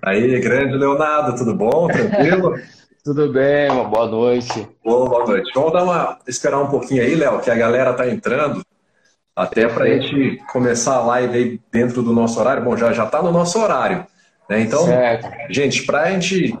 Aí, grande Leonardo, tudo bom? Tranquilo? tudo bem, uma boa noite. Boa, boa noite. Vamos dar uma, esperar um pouquinho aí, Léo, que a galera tá entrando, até para a gente começar a live aí dentro do nosso horário. Bom, já já está no nosso horário, né? Então, certo. gente, para a gente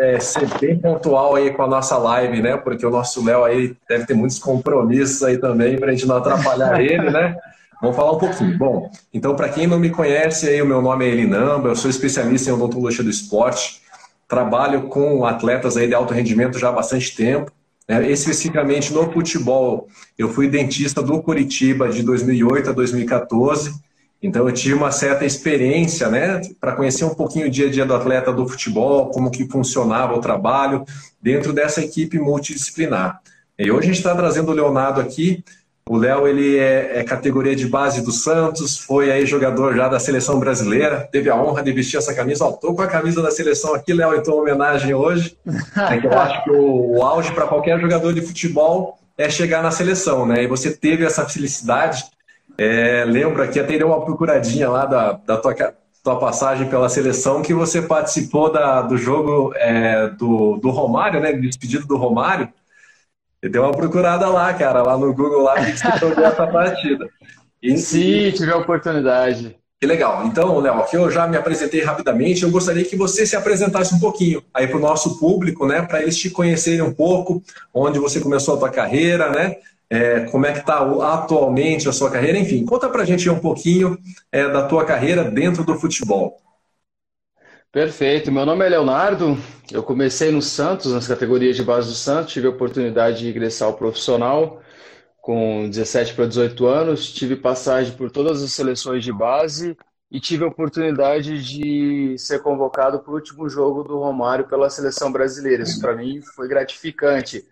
é, ser bem pontual aí com a nossa live, né? Porque o nosso Léo aí deve ter muitos compromissos aí também para a gente não atrapalhar ele, né? Vamos falar um pouquinho. Bom, então, para quem não me conhece, aí, o meu nome é Elinamba, eu sou especialista em odontologia do esporte, trabalho com atletas aí de alto rendimento já há bastante tempo. Né? Especificamente no futebol, eu fui dentista do Curitiba de 2008 a 2014, então eu tive uma certa experiência né, para conhecer um pouquinho o dia a dia do atleta do futebol, como que funcionava o trabalho dentro dessa equipe multidisciplinar. E hoje a gente está trazendo o Leonardo aqui o Léo ele é, é, categoria de base do Santos, foi aí jogador já da seleção brasileira, teve a honra de vestir essa camisa. Tô com a camisa da seleção aqui, Léo, então homenagem hoje. É que eu acho que o, o auge para qualquer jogador de futebol é chegar na seleção, né? E você teve essa felicidade. É, lembro aqui, até deu uma procuradinha lá da, da tua, tua passagem pela seleção, que você participou da, do jogo é, do, do Romário, né? Despedido do Romário. E deu uma procurada lá, cara, lá no Google, lá, que você jogou essa partida. E, Sim, tive a oportunidade. Que legal. Então, Léo, aqui eu já me apresentei rapidamente. Eu gostaria que você se apresentasse um pouquinho aí para o nosso público, né? Para eles te conhecerem um pouco, onde você começou a tua carreira, né? É, como é que está atualmente a sua carreira, enfim. Conta para a gente um pouquinho é, da tua carreira dentro do futebol. Perfeito. Meu nome é Leonardo. Eu comecei no Santos, nas categorias de base do Santos. Tive a oportunidade de ingressar ao profissional com 17 para 18 anos. Tive passagem por todas as seleções de base e tive a oportunidade de ser convocado para o último jogo do Romário pela seleção brasileira. Isso para mim foi gratificante.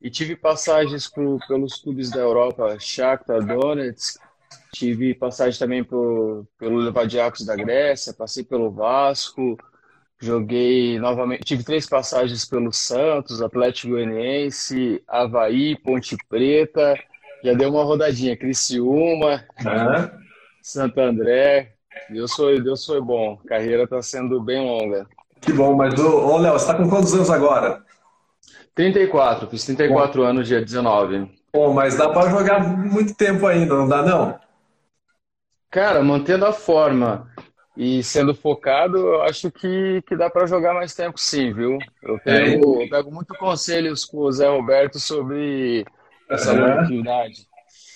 E tive passagens por, pelos clubes da Europa, Shakhtar Donetsk, Tive passagem também pelo Levadiakos da Grécia, passei pelo Vasco, joguei novamente, tive três passagens pelo Santos, Atlético Goianiense, Havaí, Ponte Preta, já deu uma rodadinha, Criciúma, uhum. Santo André. Deus foi, Deus foi bom, a carreira está sendo bem longa. Que bom, mas ô, Léo, você está com quantos anos agora? 34, fiz 34 bom. anos dia 19. Bom, mas dá para jogar muito tempo ainda, não dá não? Cara, mantendo a forma e sendo focado, eu acho que, que dá para jogar mais tempo sim, viu? Eu pego, é. eu pego muito conselhos com o Zé Roberto sobre essa longevidade.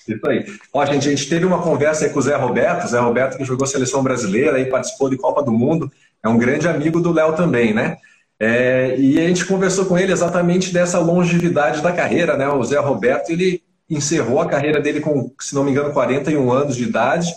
Isso aí. Ó, gente, a gente teve uma conversa aí com o Zé Roberto, Zé Roberto que jogou seleção brasileira e participou de Copa do Mundo, é um grande amigo do Léo também, né? É, e a gente conversou com ele exatamente dessa longevidade da carreira, né? O Zé Roberto, ele encerrou a carreira dele com, se não me engano, 41 anos de idade,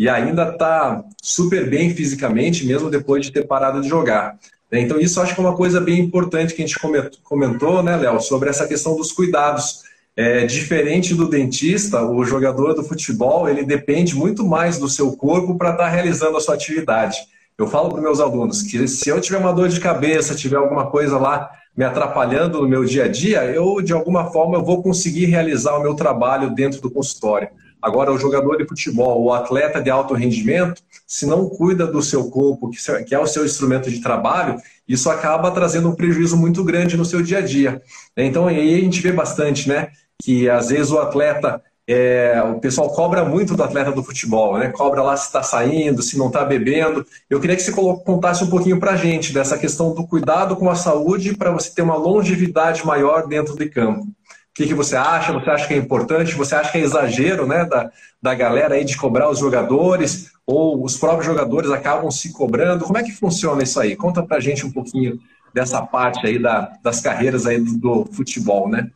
e ainda está super bem fisicamente, mesmo depois de ter parado de jogar. Né? Então, isso acho que é uma coisa bem importante que a gente comentou, né, Léo, sobre essa questão dos cuidados. É, diferente do dentista, o jogador do futebol ele depende muito mais do seu corpo para estar tá realizando a sua atividade. Eu falo para meus alunos que se eu tiver uma dor de cabeça, tiver alguma coisa lá me atrapalhando no meu dia a dia, eu de alguma forma eu vou conseguir realizar o meu trabalho dentro do consultório. Agora, o jogador de futebol, o atleta de alto rendimento, se não cuida do seu corpo, que é o seu instrumento de trabalho, isso acaba trazendo um prejuízo muito grande no seu dia a dia. Então, aí a gente vê bastante, né? Que às vezes o atleta, é, o pessoal cobra muito do atleta do futebol, né? Cobra lá se está saindo, se não está bebendo. Eu queria que você contasse um pouquinho para a gente dessa questão do cuidado com a saúde para você ter uma longevidade maior dentro de campo. O que, que, você acha? Você acha que é importante? Você acha que é exagero né, da, da galera aí de cobrar os jogadores? Ou os próprios jogadores acabam se cobrando? Como é que funciona isso aí? Conta pra gente um pouquinho dessa parte aí da, das carreiras aí do, do futebol, né?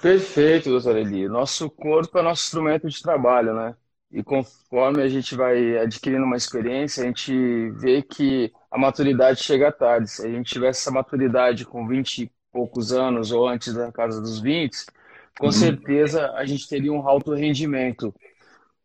Perfeito, doutor Eli. Nosso corpo é nosso instrumento de trabalho, né? E conforme a gente vai adquirindo uma experiência, a gente vê que a maturidade chega tarde. Se a gente tivesse essa maturidade com 20 poucos anos ou antes da casa dos 20, com uhum. certeza a gente teria um alto rendimento.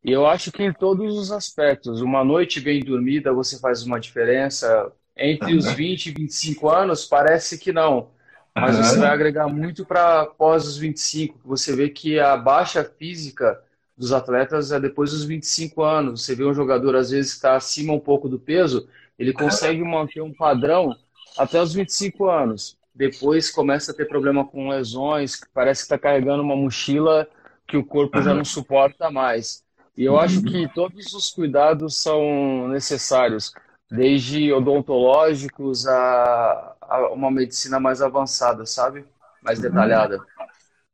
E eu acho que em todos os aspectos, uma noite bem dormida você faz uma diferença. Entre uhum. os 20 e 25 anos, parece que não. Mas uhum. você vai agregar muito para após os 25. Você vê que a baixa física dos atletas é depois dos 25 anos. Você vê um jogador, às vezes, que está acima um pouco do peso, ele consegue manter um padrão até os 25 anos. Depois começa a ter problema com lesões, parece que está carregando uma mochila que o corpo já não suporta mais. E eu acho que todos os cuidados são necessários, desde odontológicos a, a uma medicina mais avançada, sabe? Mais detalhada.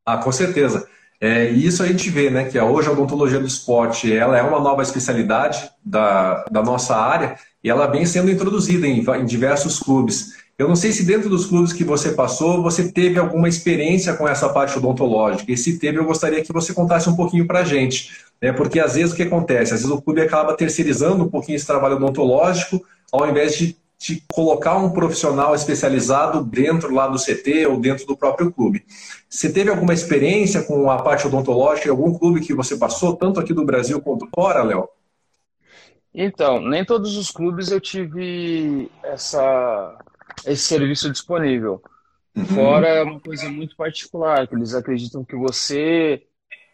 Ah, com certeza. É, e isso a gente vê, né, que hoje a odontologia do esporte ela é uma nova especialidade da, da nossa área e ela vem sendo introduzida em, em diversos clubes. Eu não sei se dentro dos clubes que você passou, você teve alguma experiência com essa parte odontológica. E se teve, eu gostaria que você contasse um pouquinho para a gente. Né? Porque às vezes o que acontece? Às vezes o clube acaba terceirizando um pouquinho esse trabalho odontológico, ao invés de de colocar um profissional especializado dentro lá do CT ou dentro do próprio clube. Você teve alguma experiência com a parte odontológica em algum clube que você passou, tanto aqui do Brasil quanto fora, Léo? Então, nem todos os clubes eu tive essa, esse serviço disponível. Uhum. Fora é uma coisa muito particular, que eles acreditam que você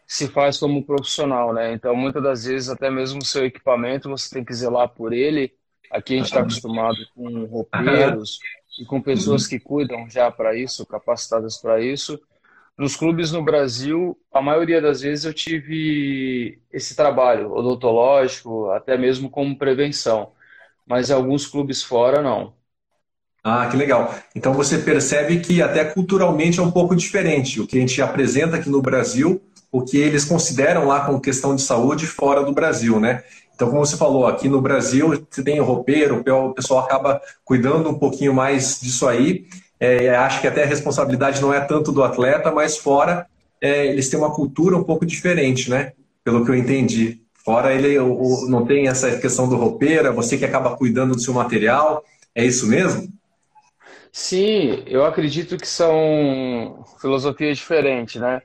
se faz como profissional, né? Então, muitas das vezes, até mesmo o seu equipamento, você tem que zelar por ele Aqui a gente está acostumado com roupeiros e com pessoas que cuidam já para isso, capacitadas para isso. Nos clubes no Brasil, a maioria das vezes eu tive esse trabalho odontológico, até mesmo como prevenção. Mas em alguns clubes fora, não. Ah, que legal. Então você percebe que até culturalmente é um pouco diferente o que a gente apresenta aqui no Brasil, o que eles consideram lá como questão de saúde fora do Brasil, né? Então, como você falou, aqui no Brasil você tem o roupeiro, o pessoal acaba cuidando um pouquinho mais disso aí. É, acho que até a responsabilidade não é tanto do atleta, mas fora é, eles têm uma cultura um pouco diferente, né? Pelo que eu entendi. Fora ele o, não tem essa questão do roupeiro, é você que acaba cuidando do seu material. É isso mesmo? Sim, eu acredito que são filosofias diferentes, né?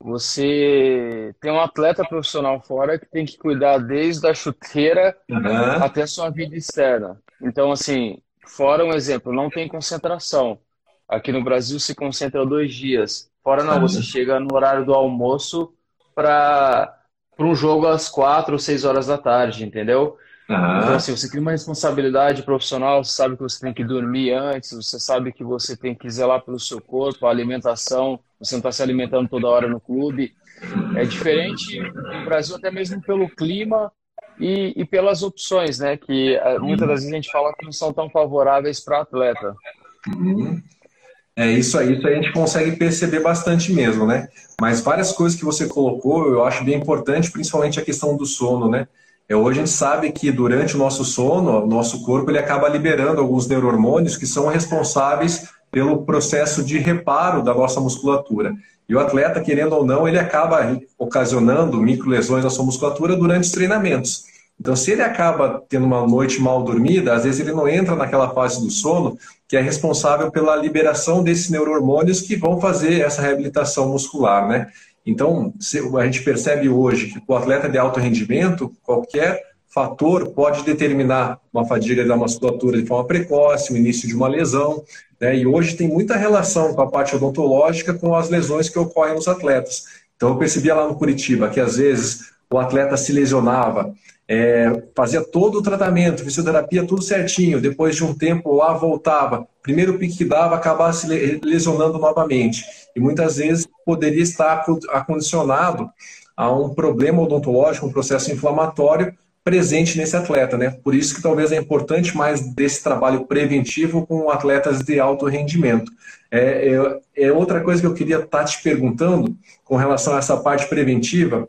Você tem um atleta profissional fora que tem que cuidar desde a chuteira uhum. até a sua vida externa. Então, assim, fora um exemplo, não tem concentração. Aqui no Brasil se concentra dois dias. Fora não, você chega no horário do almoço para um jogo às quatro ou seis horas da tarde, entendeu? Uhum. Então, assim, você cria uma responsabilidade profissional, você sabe que você tem que dormir antes, você sabe que você tem que zelar pelo seu corpo, a alimentação, você não está se alimentando toda hora no clube. É diferente no Brasil, até mesmo pelo clima e, e pelas opções, né? Que eh, muitas das vezes a gente fala que não são tão favoráveis para atleta. Uhum. É isso aí, isso aí a gente consegue perceber bastante mesmo, né? Mas várias coisas que você colocou, eu acho bem importante, principalmente a questão do sono, né? É, hoje a gente sabe que durante o nosso sono, o nosso corpo ele acaba liberando alguns neurohormônios que são responsáveis pelo processo de reparo da nossa musculatura. E o atleta, querendo ou não, ele acaba ocasionando microlesões na sua musculatura durante os treinamentos. Então, se ele acaba tendo uma noite mal dormida, às vezes ele não entra naquela fase do sono que é responsável pela liberação desses neurohormônios que vão fazer essa reabilitação muscular, né? Então, a gente percebe hoje que o atleta de alto rendimento, qualquer fator pode determinar uma fadiga da musculatura de forma precoce, o início de uma lesão. Né? E hoje tem muita relação com a parte odontológica com as lesões que ocorrem nos atletas. Então, eu percebia lá no Curitiba que às vezes o atleta se lesionava, é, fazia todo o tratamento, fisioterapia, tudo certinho. Depois de um tempo lá voltava. Primeiro pique que dava, acabava se lesionando novamente. E muitas vezes poderia estar acondicionado a um problema odontológico, um processo inflamatório presente nesse atleta, né? Por isso que talvez é importante mais desse trabalho preventivo com atletas de alto rendimento. É, é, é outra coisa que eu queria estar te perguntando com relação a essa parte preventiva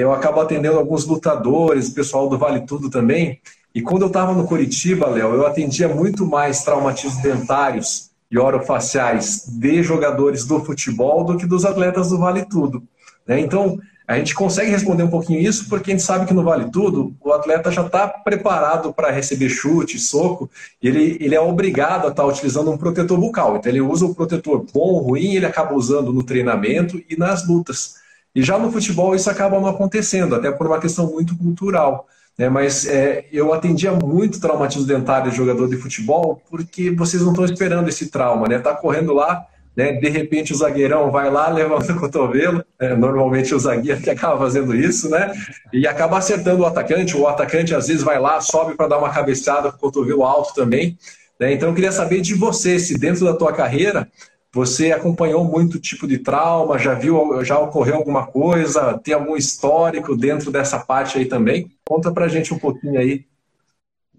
eu acabo atendendo alguns lutadores, pessoal do Vale Tudo também. E quando eu estava no Curitiba, Léo, eu atendia muito mais traumatismos dentários e orofaciais de jogadores do futebol do que dos atletas do Vale Tudo. Né? Então, a gente consegue responder um pouquinho isso porque a gente sabe que no Vale Tudo o atleta já está preparado para receber chute, soco, ele, ele é obrigado a estar tá utilizando um protetor bucal. Então, ele usa o protetor bom ou ruim, ele acaba usando no treinamento e nas lutas. E já no futebol isso acaba não acontecendo, até por uma questão muito cultural. Né? Mas é, eu atendia muito traumatismo dentário de jogador de futebol, porque vocês não estão esperando esse trauma, né? Tá correndo lá, né? De repente o zagueirão vai lá, levanta o cotovelo, né? normalmente o zagueiro que acaba fazendo isso, né? E acaba acertando o atacante, o atacante às vezes vai lá, sobe para dar uma cabeçada com o cotovelo alto também. Né? Então eu queria saber de você, se dentro da tua carreira você acompanhou muito tipo de trauma, já viu, já ocorreu alguma coisa, tem algum histórico dentro dessa parte aí também? Conta pra gente um pouquinho aí.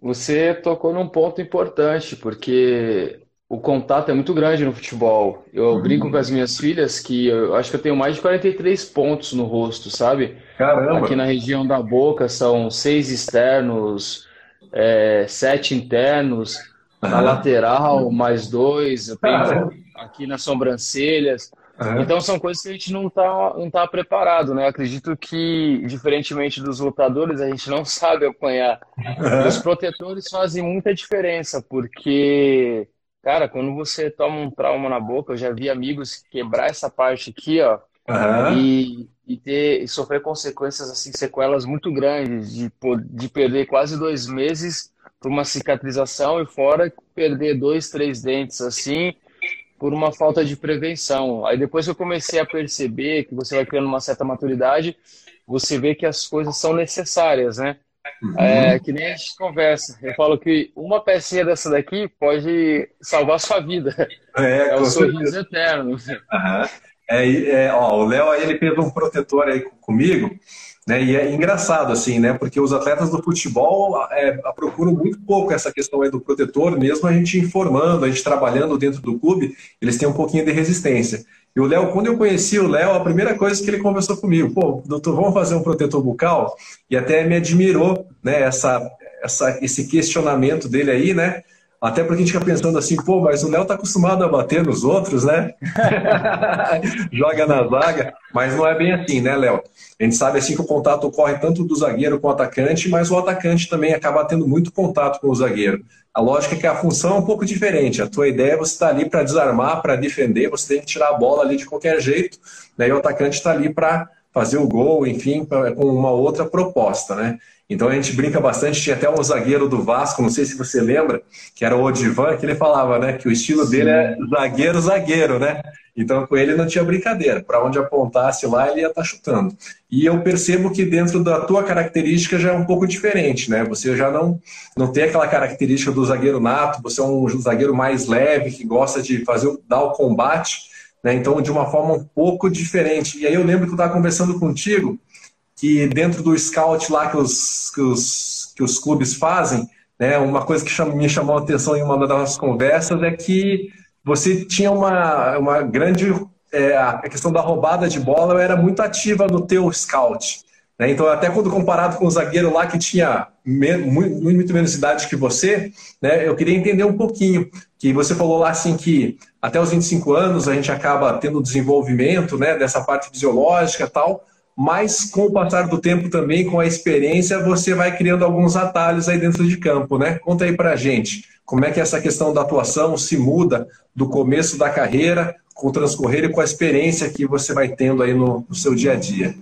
Você tocou num ponto importante, porque o contato é muito grande no futebol. Eu uhum. brinco com as minhas filhas que eu acho que eu tenho mais de 43 pontos no rosto, sabe? Caramba! Aqui na região da boca são seis externos, é, sete internos, na lateral mais dois, eu tenho aqui nas sobrancelhas. Uhum. Então são coisas que a gente não está não tá preparado, né? acredito que, diferentemente dos lutadores, a gente não sabe apanhar. Uhum. Os protetores fazem muita diferença, porque Cara, quando você toma um trauma na boca, eu já vi amigos quebrar essa parte aqui, ó, uhum. e, e ter e sofrer consequências assim, sequelas muito grandes, de, de perder quase dois meses por uma cicatrização e fora perder dois, três dentes assim por uma falta de prevenção. Aí depois eu comecei a perceber que você vai criando uma certa maturidade, você vê que as coisas são necessárias, né? Uhum. É, que nem a gente conversa. Eu falo que uma pecinha dessa daqui pode salvar a sua vida. É, é o sorriso eterno. Uhum. É, é, ó, o Léo ele fez um protetor aí comigo, né? E é engraçado assim, né? Porque os atletas do futebol é, procuram muito pouco essa questão aí do protetor, mesmo a gente informando, a gente trabalhando dentro do clube, eles têm um pouquinho de resistência. E o Léo, quando eu conheci o Léo, a primeira coisa que ele conversou comigo, pô, doutor, vamos fazer um protetor bucal? E até me admirou, né, essa, essa, esse questionamento dele aí, né? Até porque a gente fica pensando assim, pô, mas o Léo tá acostumado a bater nos outros, né? Joga na zaga, mas não é bem assim, né, Léo? A gente sabe assim que o contato ocorre tanto do zagueiro com o atacante, mas o atacante também acaba tendo muito contato com o zagueiro. A lógica é que a função é um pouco diferente. A tua ideia é você estar tá ali para desarmar, para defender, você tem que tirar a bola ali de qualquer jeito, né? e o atacante está ali para fazer o gol, enfim, pra, com uma outra proposta, né? Então a gente brinca bastante, tinha até um zagueiro do Vasco, não sei se você lembra, que era o Odivan, que ele falava, né, que o estilo Sim. dele é zagueiro-zagueiro, né? Então com ele não tinha brincadeira, para onde apontasse lá ele ia estar tá chutando. E eu percebo que dentro da tua característica já é um pouco diferente, né? Você já não, não tem aquela característica do zagueiro nato, você é um zagueiro mais leve, que gosta de fazer dar o combate, né? Então de uma forma um pouco diferente. E aí eu lembro que eu estava conversando contigo, que dentro do scout lá que os, que os, que os clubes fazem, né, uma coisa que me chamou a atenção em uma das nossas conversas é que você tinha uma, uma grande. É, a questão da roubada de bola era muito ativa no teu scout. Né? Então, até quando comparado com o zagueiro lá que tinha muito, muito menos idade que você, né, eu queria entender um pouquinho. Que você falou lá assim que até os 25 anos a gente acaba tendo desenvolvimento né, dessa parte fisiológica tal mas com o passar do tempo também, com a experiência, você vai criando alguns atalhos aí dentro de campo, né? Conta aí pra gente, como é que essa questão da atuação se muda do começo da carreira, com o transcorrer e com a experiência que você vai tendo aí no, no seu dia a dia.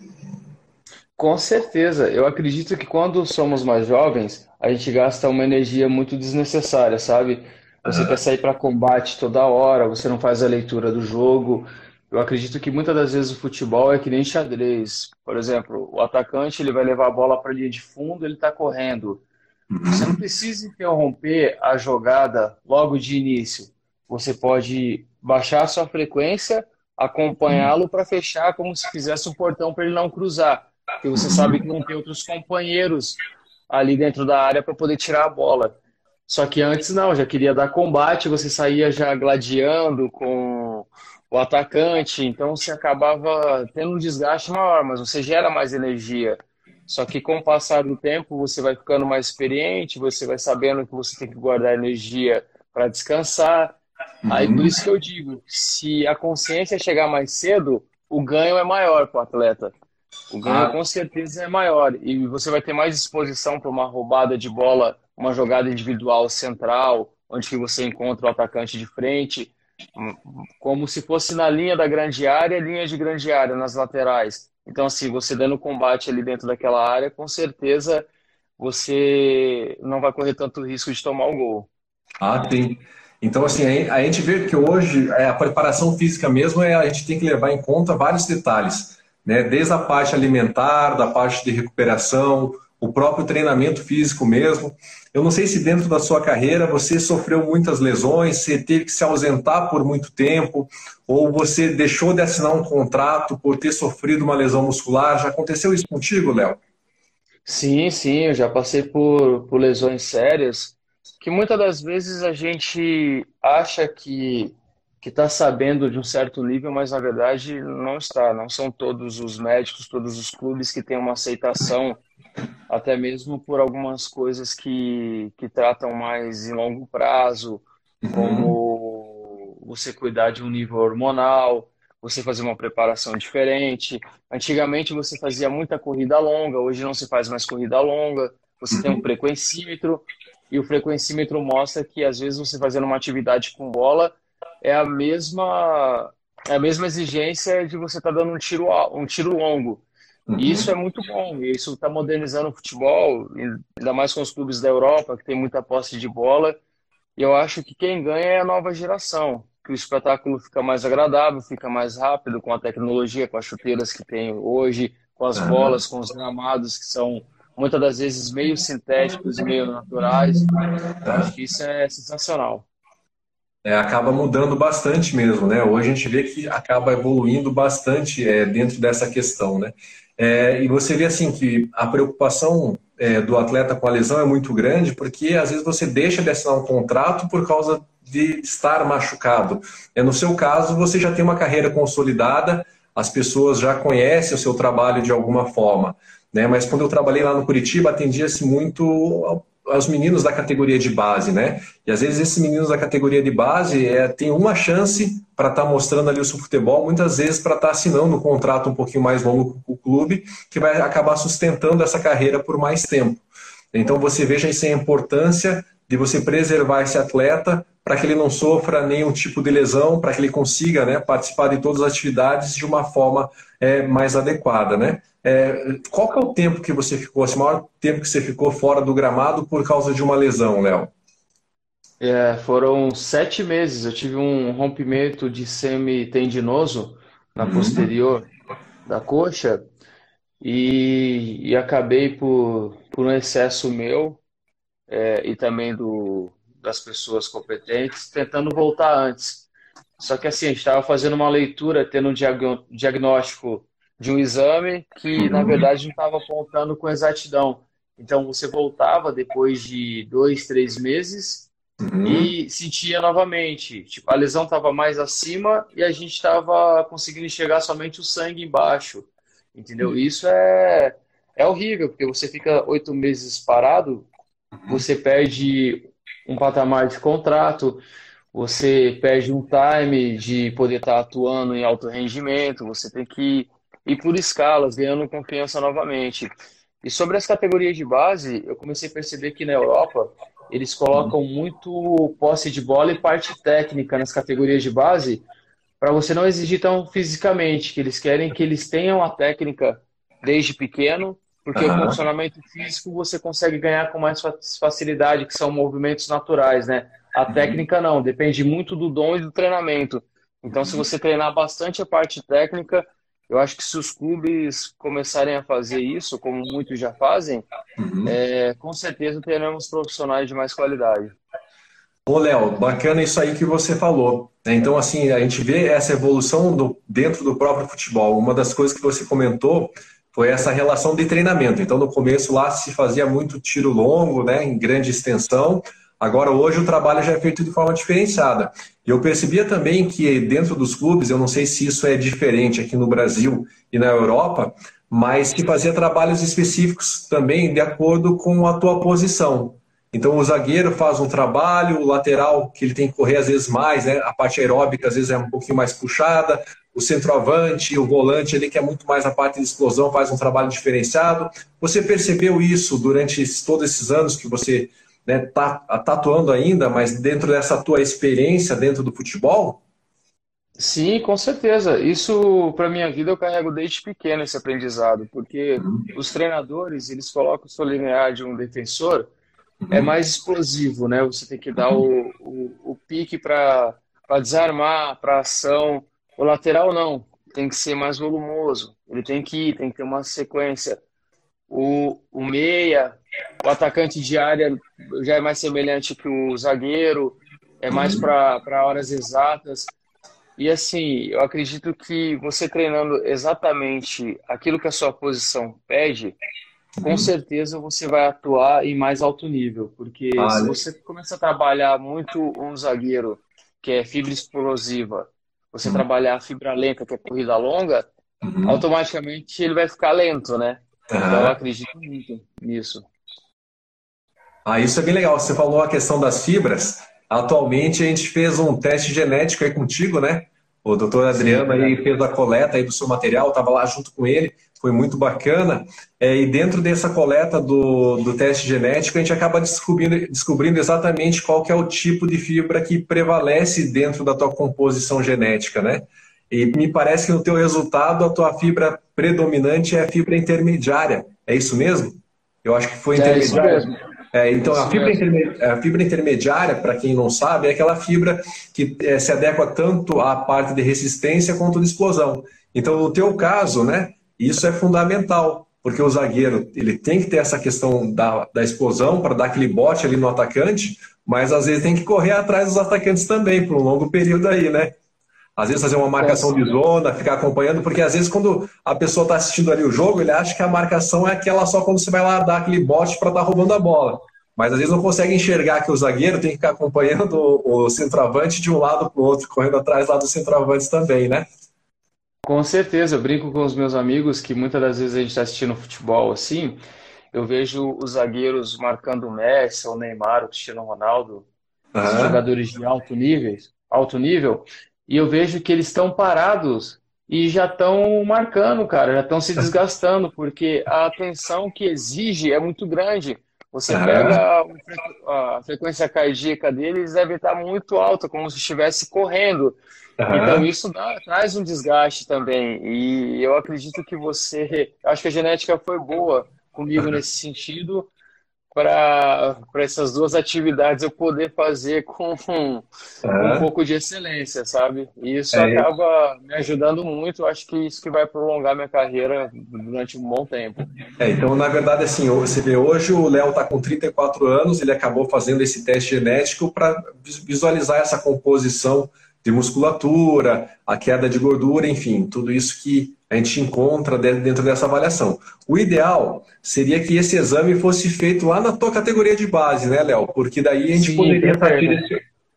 Com certeza, eu acredito que quando somos mais jovens, a gente gasta uma energia muito desnecessária, sabe? Você quer sair para combate toda hora, você não faz a leitura do jogo, eu acredito que muitas das vezes o futebol é que nem xadrez. Por exemplo, o atacante ele vai levar a bola para a linha de fundo, ele está correndo. Você não precisa interromper a jogada logo de início. Você pode baixar a sua frequência, acompanhá-lo para fechar como se fizesse um portão para ele não cruzar. Porque você sabe que não tem outros companheiros ali dentro da área para poder tirar a bola. Só que antes não, já queria dar combate, você saía já gladiando com o atacante, então você acabava tendo um desgaste maior, mas você gera mais energia. Só que com o passar do tempo, você vai ficando mais experiente, você vai sabendo que você tem que guardar energia para descansar. Uhum. Aí por isso que eu digo, se a consciência chegar mais cedo, o ganho é maior para o atleta. O ganho ah. com certeza é maior e você vai ter mais disposição para uma roubada de bola, uma jogada individual central, onde que você encontra o atacante de frente como se fosse na linha da grande área, linha de grande área nas laterais. Então, assim, você dando combate ali dentro daquela área, com certeza você não vai correr tanto risco de tomar o gol. Ah, sim. Então, assim, a gente vê que hoje é, a preparação física mesmo, é, a gente tem que levar em conta vários detalhes, né? desde a parte alimentar, da parte de recuperação, o próprio treinamento físico mesmo. Eu não sei se dentro da sua carreira você sofreu muitas lesões, você teve que se ausentar por muito tempo, ou você deixou de assinar um contrato por ter sofrido uma lesão muscular. Já aconteceu isso contigo, Léo? Sim, sim, eu já passei por, por lesões sérias que muitas das vezes a gente acha que que está sabendo de um certo nível, mas na verdade não está. Não são todos os médicos, todos os clubes que têm uma aceitação, até mesmo por algumas coisas que, que tratam mais em longo prazo, como você cuidar de um nível hormonal, você fazer uma preparação diferente. Antigamente você fazia muita corrida longa, hoje não se faz mais corrida longa. Você tem um frequencímetro, e o frequencímetro mostra que às vezes você fazendo uma atividade com bola é a mesma é a mesma exigência de você estar tá dando um tiro um tiro longo. Uhum. E isso é muito bom. Isso está modernizando o futebol, ainda mais com os clubes da Europa que tem muita posse de bola. E eu acho que quem ganha é a nova geração, que o espetáculo fica mais agradável, fica mais rápido com a tecnologia, com as chuteiras que tem hoje, com as uhum. bolas, com os gramados que são muitas das vezes meio sintéticos e meio naturais. Eu acho que isso é sensacional. É, acaba mudando bastante mesmo, né? Hoje a gente vê que acaba evoluindo bastante é, dentro dessa questão, né? É, e você vê assim que a preocupação é, do atleta com a lesão é muito grande, porque às vezes você deixa de assinar um contrato por causa de estar machucado. É, no seu caso, você já tem uma carreira consolidada, as pessoas já conhecem o seu trabalho de alguma forma. Né? Mas quando eu trabalhei lá no Curitiba, atendia-se muito aos meninos da categoria de base, né? E às vezes esses meninos da categoria de base é, têm uma chance para estar tá mostrando ali o seu futebol, muitas vezes para estar tá assinando um contrato um pouquinho mais longo com o clube, que vai acabar sustentando essa carreira por mais tempo. Então você veja isso a importância de você preservar esse atleta para que ele não sofra nenhum tipo de lesão, para que ele consiga né, participar de todas as atividades de uma forma é, mais adequada. Né? É, qual que é o tempo que você ficou, assim, o maior tempo que você ficou fora do gramado por causa de uma lesão, Léo? É, foram sete meses. Eu tive um rompimento de semitendinoso na uhum. posterior da coxa e, e acabei por, por um excesso meu é, e também do, das pessoas competentes, tentando voltar antes. Só que assim, a gente estava fazendo uma leitura, tendo um diagnóstico de um exame que, na uhum. verdade, não estava apontando com exatidão. Então, você voltava depois de dois, três meses uhum. e sentia novamente. Tipo, a lesão estava mais acima e a gente estava conseguindo enxergar somente o sangue embaixo. Entendeu? Uhum. Isso é, é horrível, porque você fica oito meses parado você perde um patamar de contrato, você perde um time de poder estar atuando em alto rendimento, você tem que ir por escalas, ganhando confiança novamente. E sobre as categorias de base, eu comecei a perceber que na Europa eles colocam muito posse de bola e parte técnica nas categorias de base para você não exigir tão fisicamente, que eles querem que eles tenham a técnica desde pequeno porque uhum. o condicionamento físico você consegue ganhar com mais facilidade, que são movimentos naturais, né? A uhum. técnica não, depende muito do dom e do treinamento. Então, se você treinar bastante a parte técnica, eu acho que se os clubes começarem a fazer isso, como muitos já fazem, uhum. é, com certeza teremos profissionais de mais qualidade. Ô, Léo, bacana isso aí que você falou. Né? Então, assim, a gente vê essa evolução do, dentro do próprio futebol. Uma das coisas que você comentou foi essa relação de treinamento. Então, no começo lá se fazia muito tiro longo, né, em grande extensão. Agora, hoje, o trabalho já é feito de forma diferenciada. Eu percebia também que dentro dos clubes, eu não sei se isso é diferente aqui no Brasil e na Europa, mas se fazia trabalhos específicos também de acordo com a tua posição. Então, o zagueiro faz um trabalho, o lateral, que ele tem que correr às vezes mais, né? a parte aeróbica às vezes é um pouquinho mais puxada, o centroavante, o volante, ele que é muito mais a parte de explosão, faz um trabalho diferenciado. Você percebeu isso durante todos esses anos que você né, tá, atuando ainda, mas dentro dessa tua experiência dentro do futebol? Sim, com certeza. Isso para minha vida eu carrego desde pequeno esse aprendizado, porque uhum. os treinadores eles colocam o seu linear de um defensor é mais explosivo, né? Você tem que dar o, o, o pique para desarmar, para ação. O lateral não, tem que ser mais volumoso. Ele tem que ir, tem que ter uma sequência. O, o meia, o atacante de área já é mais semelhante que o zagueiro, é mais para horas exatas. E assim, eu acredito que você treinando exatamente aquilo que a sua posição pede, com certeza você vai atuar em mais alto nível. Porque se você começa a trabalhar muito um zagueiro que é fibra explosiva, você uhum. trabalhar a fibra lenta, que é corrida longa, uhum. automaticamente ele vai ficar lento, né? Então eu acredito muito nisso. Ah, isso é bem legal. Você falou a questão das fibras. Atualmente a gente fez um teste genético aí contigo, né? O doutor Adriano aí fez a coleta aí do seu material, estava lá junto com ele, foi muito bacana. É, e dentro dessa coleta do, do teste genético, a gente acaba descobrindo, descobrindo exatamente qual que é o tipo de fibra que prevalece dentro da tua composição genética, né? E me parece que no teu resultado a tua fibra predominante é a fibra intermediária. É isso mesmo? Eu acho que foi intermediária. É isso mesmo. É, então, a fibra, a fibra, intermediária, para quem não sabe, é aquela fibra que é, se adequa tanto à parte de resistência quanto de explosão. Então, no teu caso, né, isso é fundamental, porque o zagueiro ele tem que ter essa questão da, da explosão para dar aquele bote ali no atacante, mas às vezes tem que correr atrás dos atacantes também, por um longo período aí, né? Às vezes fazer uma marcação de zona, ficar acompanhando, porque às vezes quando a pessoa está assistindo ali o jogo, ele acha que a marcação é aquela só quando você vai lá dar aquele bote para estar tá roubando a bola. Mas às vezes não consegue enxergar que o zagueiro tem que ficar acompanhando o, centroavante de um lado para o outro, correndo atrás lá dos centroavantes também, né? Com certeza, eu brinco com os meus amigos que muitas das vezes a gente está assistindo futebol assim, eu vejo os zagueiros marcando o Messi, o Neymar, o Cristiano Ronaldo, uhum. os jogadores de alto nível, alto nível, e eu vejo que eles estão parados e já estão marcando, cara, já estão se desgastando, porque a atenção que exige é muito grande. Você pega a frequência cardíaca deles deve estar muito alta, como se estivesse correndo. Então isso dá, traz um desgaste também. E eu acredito que você, acho que a genética foi boa comigo nesse sentido, para essas duas atividades eu poder fazer com um, um pouco de excelência, sabe? E isso é. acaba me ajudando muito. Acho que isso que vai prolongar minha carreira durante um bom tempo. É, então, na verdade, assim, você vê hoje o Léo está com 34 anos, ele acabou fazendo esse teste genético para visualizar essa composição de musculatura, a queda de gordura, enfim, tudo isso que a gente encontra dentro dessa avaliação. O ideal seria que esse exame fosse feito lá na tua categoria de base, né, Léo? Porque daí a gente Sim, poderia estar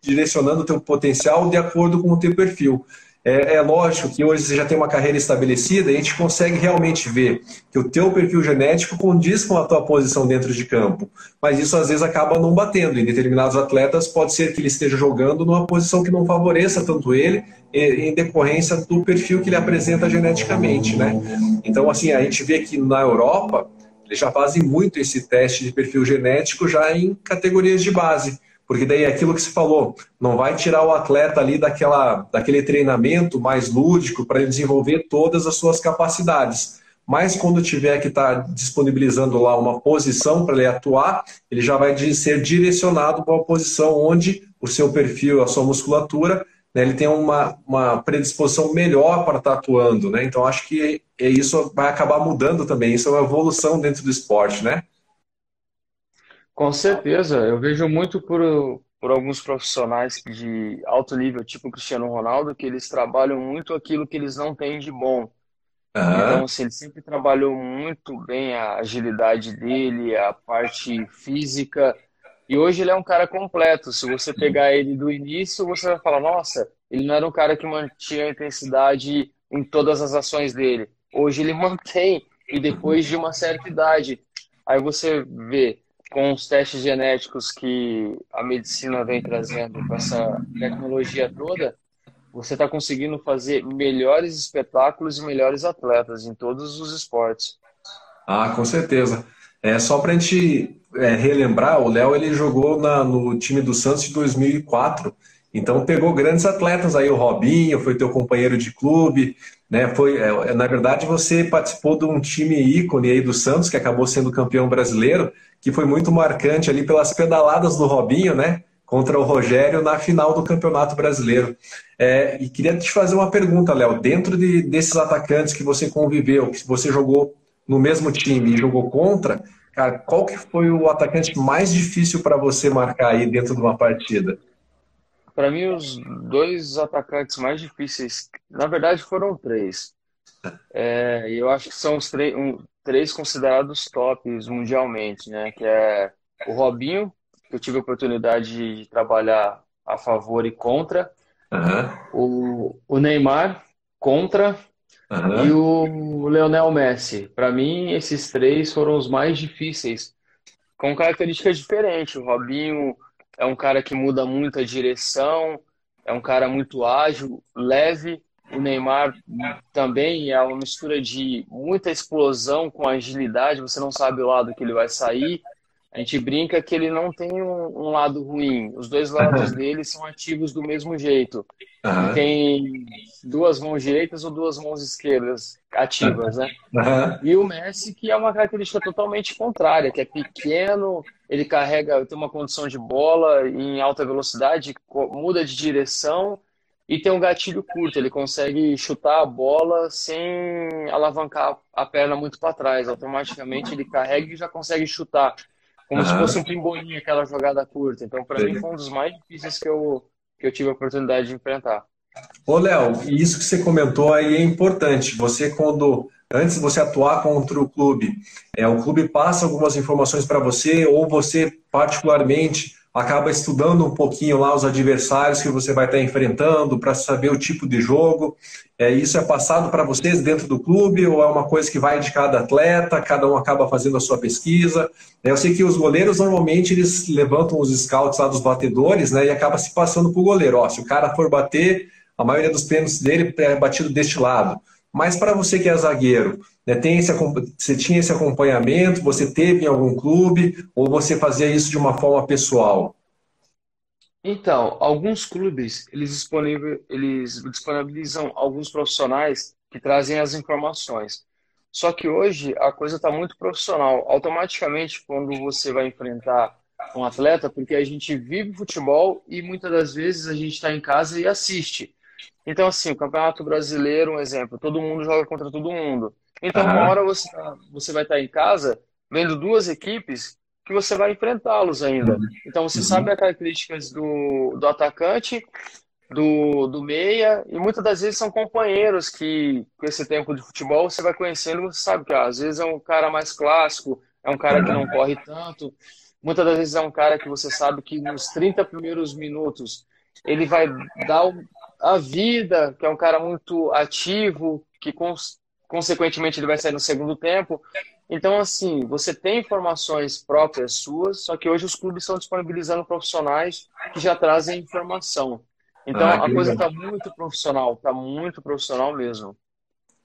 direcionando o teu potencial de acordo com o teu perfil. É, é, lógico que hoje você já tem uma carreira estabelecida e a gente consegue realmente ver que o teu perfil genético condiz com a tua posição dentro de campo. Mas isso às vezes acaba não batendo. Em determinados atletas pode ser que ele esteja jogando numa posição que não favoreça tanto ele em decorrência do perfil que ele apresenta geneticamente, né? Então, assim, a gente vê que na Europa eles já fazem muito esse teste de perfil genético já em categorias de base. Porque daí é aquilo que se falou, não vai tirar o atleta ali daquela, daquele treinamento mais lúdico para ele desenvolver todas as suas capacidades. Mas quando tiver que estar tá disponibilizando lá uma posição para ele atuar, ele já vai ser direcionado para uma posição onde o seu perfil, a sua musculatura, né, ele tem uma, uma predisposição melhor para estar tá atuando. Né? Então acho que isso vai acabar mudando também. Isso é uma evolução dentro do esporte, né? Com certeza, eu vejo muito por, por alguns profissionais de alto nível, tipo o Cristiano Ronaldo, que eles trabalham muito aquilo que eles não têm de bom. Uhum. Então, assim, ele sempre trabalhou muito bem a agilidade dele, a parte física, e hoje ele é um cara completo. Se você pegar ele do início, você vai falar, nossa, ele não era um cara que mantinha a intensidade em todas as ações dele. Hoje ele mantém, e depois de uma certa idade. Aí você vê com os testes genéticos que a medicina vem trazendo, com essa tecnologia toda, você está conseguindo fazer melhores espetáculos e melhores atletas em todos os esportes. Ah, com certeza. É só para a gente é, relembrar, o Léo ele jogou na, no time do Santos de 2004. Então pegou grandes atletas aí, o Robinho foi teu companheiro de clube, né? Foi, é, na verdade, você participou de um time ícone aí do Santos que acabou sendo campeão brasileiro, que foi muito marcante ali pelas pedaladas do Robinho, né? Contra o Rogério na final do Campeonato Brasileiro. É, e queria te fazer uma pergunta, Léo. Dentro de, desses atacantes que você conviveu, que você jogou no mesmo time e jogou contra, cara, qual que foi o atacante mais difícil para você marcar aí dentro de uma partida? Para mim, os dois atacantes mais difíceis, na verdade, foram três. É, e eu acho que são os três, um, três considerados tops mundialmente, né? Que é o Robinho, que eu tive a oportunidade de trabalhar a favor e contra. Uhum. O, o Neymar, contra. Uhum. E o Leonel Messi. Para mim, esses três foram os mais difíceis, com características diferentes. O Robinho é um cara que muda muito a direção, é um cara muito ágil, leve. O Neymar também é uma mistura de muita explosão com agilidade, você não sabe o lado que ele vai sair. A gente brinca que ele não tem um, um lado ruim, os dois lados uhum. dele são ativos do mesmo jeito. Uhum. Tem duas mãos direitas ou duas mãos esquerdas ativas, né? Uhum. E o Messi, que é uma característica totalmente contrária, que é pequeno, ele carrega, tem uma condição de bola em alta velocidade, muda de direção e tem um gatilho curto. Ele consegue chutar a bola sem alavancar a perna muito para trás. Automaticamente ele carrega e já consegue chutar, como uhum. se fosse um pimbolinho, aquela jogada curta. Então, para mim, foi um dos mais difíceis que eu, que eu tive a oportunidade de enfrentar. Ô, Léo, isso que você comentou aí é importante. Você, quando antes de você atuar contra o clube, é, o clube passa algumas informações para você, ou você, particularmente, acaba estudando um pouquinho lá os adversários que você vai estar enfrentando para saber o tipo de jogo. É, isso é passado para vocês dentro do clube ou é uma coisa que vai de cada atleta, cada um acaba fazendo a sua pesquisa? É, eu sei que os goleiros normalmente eles levantam os scouts lá dos batedores né, e acaba se passando para o goleiro. Ó, se o cara for bater, a maioria dos pênaltis dele é batido deste lado. Mas para você que é zagueiro, né, tem esse, você tinha esse acompanhamento, você teve em algum clube, ou você fazia isso de uma forma pessoal? Então, alguns clubes, eles, eles disponibilizam alguns profissionais que trazem as informações. Só que hoje a coisa está muito profissional. Automaticamente, quando você vai enfrentar um atleta, porque a gente vive futebol e muitas das vezes a gente está em casa e assiste. Então, assim, o Campeonato Brasileiro, um exemplo, todo mundo joga contra todo mundo. Então, uhum. uma hora você, tá, você vai estar tá em casa vendo duas equipes que você vai enfrentá-los ainda. Uhum. Então, você uhum. sabe as características do, do atacante, do, do meia, e muitas das vezes são companheiros que, com esse tempo de futebol, você vai conhecendo, você sabe que às vezes é um cara mais clássico, é um cara que não corre tanto. Muitas das vezes é um cara que você sabe que nos 30 primeiros minutos ele vai dar a vida, que é um cara muito ativo, que cons consequentemente ele vai sair no segundo tempo. Então, assim, você tem informações próprias suas, só que hoje os clubes estão disponibilizando profissionais que já trazem informação. Então, ah, a coisa está muito profissional, está muito profissional mesmo.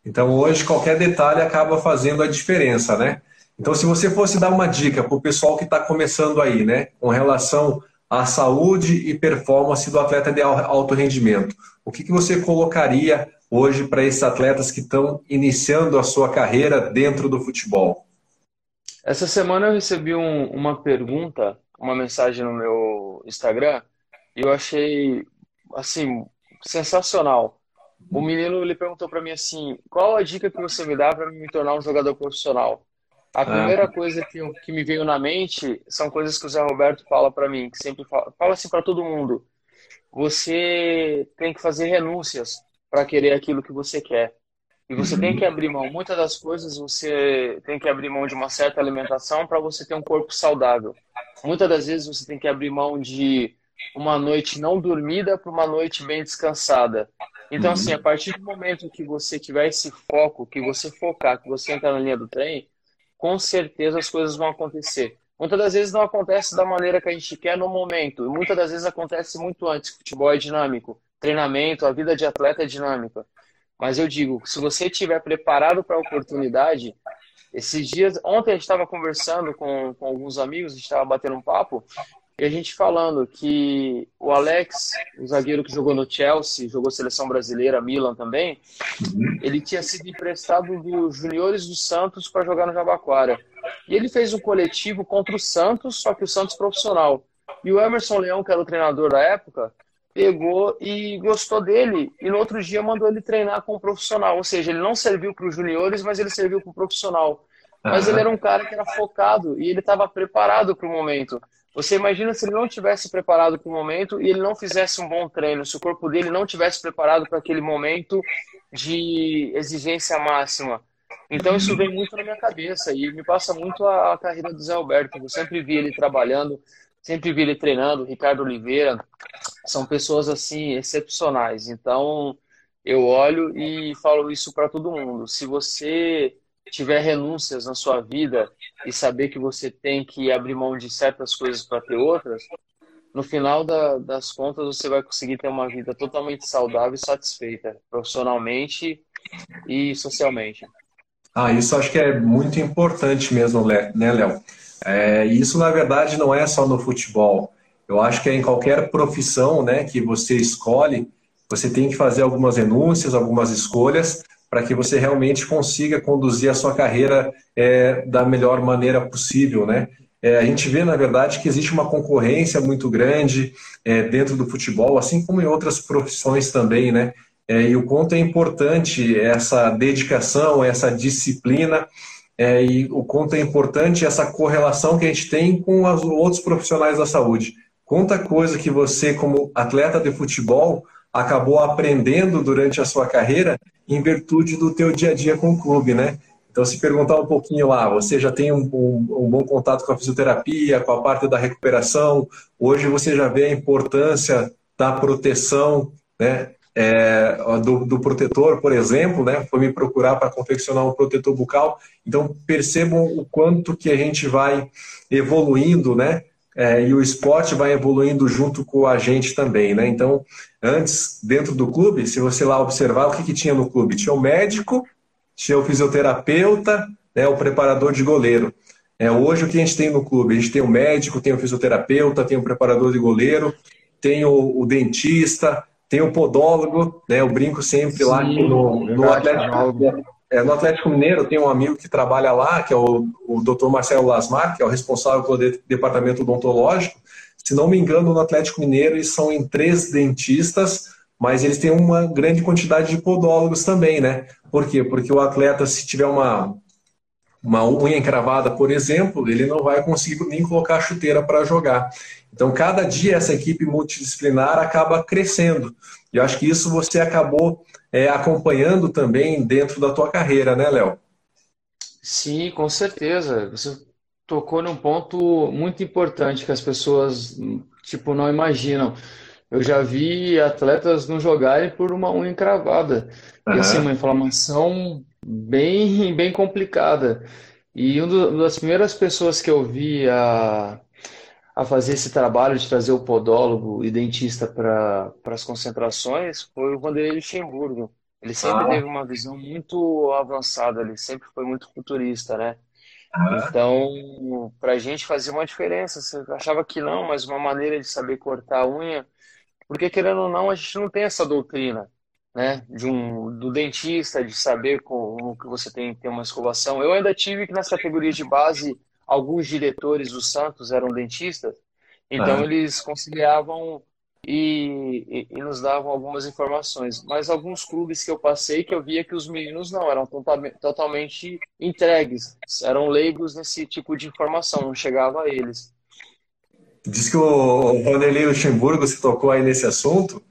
Então, hoje, qualquer detalhe acaba fazendo a diferença, né? Então, se você fosse dar uma dica para o pessoal que está começando aí, né, com relação à saúde e performance do atleta de alto rendimento, o que, que você colocaria hoje para esses atletas que estão iniciando a sua carreira dentro do futebol? Essa semana eu recebi um, uma pergunta, uma mensagem no meu Instagram, e eu achei assim sensacional. O menino ele perguntou para mim assim: qual a dica que você me dá para me tornar um jogador profissional? A primeira ah. coisa que, que me veio na mente são coisas que o Zé Roberto fala para mim, que sempre fala, fala assim para todo mundo você tem que fazer renúncias para querer aquilo que você quer. E você uhum. tem que abrir mão. Muitas das coisas você tem que abrir mão de uma certa alimentação para você ter um corpo saudável. Muitas das vezes você tem que abrir mão de uma noite não dormida para uma noite bem descansada. Então, assim, a partir do momento que você tiver esse foco, que você focar, que você entrar na linha do trem, com certeza as coisas vão acontecer. Muitas das vezes não acontece da maneira que a gente quer no momento. E muitas das vezes acontece muito antes. Futebol é dinâmico, treinamento, a vida de atleta é dinâmica. Mas eu digo, se você estiver preparado para a oportunidade, esses dias, ontem a gente estava conversando com, com alguns amigos, a gente estava batendo um papo, e a gente falando que o Alex, o zagueiro que jogou no Chelsea, jogou seleção brasileira, Milan também, ele tinha sido emprestado dos juniores do Santos para jogar no Jabaquara. E ele fez um coletivo contra o Santos, só que o Santos profissional. E o Emerson Leão, que era o treinador da época, pegou e gostou dele. E no outro dia mandou ele treinar com o profissional. Ou seja, ele não serviu para os juniores, mas ele serviu para o profissional. Mas uhum. ele era um cara que era focado e ele estava preparado para o momento. Você imagina se ele não tivesse preparado para o momento e ele não fizesse um bom treino, se o corpo dele não tivesse preparado para aquele momento de exigência máxima. Então isso vem muito na minha cabeça e me passa muito a, a carreira do Zé Alberto. Eu sempre vi ele trabalhando, sempre vi ele treinando, Ricardo Oliveira, são pessoas assim excepcionais. Então eu olho e falo isso para todo mundo. Se você tiver renúncias na sua vida e saber que você tem que abrir mão de certas coisas para ter outras, no final da, das contas você vai conseguir ter uma vida totalmente saudável e satisfeita, profissionalmente e socialmente. Ah, isso acho que é muito importante mesmo, né, Léo? É, isso, na verdade, não é só no futebol. Eu acho que é em qualquer profissão né, que você escolhe, você tem que fazer algumas renúncias, algumas escolhas, para que você realmente consiga conduzir a sua carreira é, da melhor maneira possível, né? É, a gente vê, na verdade, que existe uma concorrência muito grande é, dentro do futebol, assim como em outras profissões também, né? É, e o quanto é importante essa dedicação, essa disciplina, é, e o quanto é importante essa correlação que a gente tem com os outros profissionais da saúde. Quanta coisa que você, como atleta de futebol, acabou aprendendo durante a sua carreira em virtude do teu dia a dia com o clube, né? Então, se perguntar um pouquinho lá, você já tem um, um, um, bom contato com a fisioterapia, com a parte da recuperação, hoje você já vê a importância da proteção, né? É, do, do, protetor, por exemplo, né? Foi me procurar para confeccionar um protetor bucal. Então, percebam o quanto que a gente vai evoluindo, né? É, e o esporte vai evoluindo junto com a gente também, né? Então, antes, dentro do clube, se você lá observar, o que, que tinha no clube? Tinha o médico, tinha o fisioterapeuta, né, o preparador de goleiro. É, hoje, o que a gente tem no clube? A gente tem o médico, tem o fisioterapeuta, tem o preparador de goleiro, tem o, o dentista, tem o podólogo, né? Eu brinco sempre Sim, lá no, no Atlético. É, no Atlético Mineiro tem um amigo que trabalha lá, que é o, o Dr. Marcelo Lasmar, que é o responsável pelo de, departamento odontológico. Se não me engano, no Atlético Mineiro eles são em três dentistas, mas eles têm uma grande quantidade de podólogos também, né? Por quê? Porque o atleta, se tiver uma, uma unha encravada, por exemplo, ele não vai conseguir nem colocar a chuteira para jogar. Então, cada dia essa equipe multidisciplinar acaba crescendo. E eu acho que isso você acabou é, acompanhando também dentro da tua carreira, né, Léo? Sim, com certeza. Você tocou num ponto muito importante que as pessoas tipo não imaginam. Eu já vi atletas não jogarem por uma unha encravada. Uhum. E assim, uma inflamação bem, bem complicada. E uma das primeiras pessoas que eu vi a, a fazer esse trabalho de trazer o podólogo e dentista para as concentrações foi o Vanderlei Luxemburgo. Ele sempre ah. teve uma visão muito avançada, ele sempre foi muito futurista, né? Ah. Então, para a gente fazia uma diferença. Você achava que não, mas uma maneira de saber cortar a unha, porque querendo ou não, a gente não tem essa doutrina, né? De um do dentista, de saber como que você tem que ter uma escovação. Eu ainda tive que nas categorias de base alguns diretores do Santos eram dentistas, então ah. eles conciliavam e, e, e, nos davam algumas informações. Mas alguns clubes que eu passei que eu via que os meninos não eram totalmente entregues, eram leigos nesse tipo de informação, não chegava a eles. Diz que o Vanderlei Luxemburgo se tocou aí nesse assunto.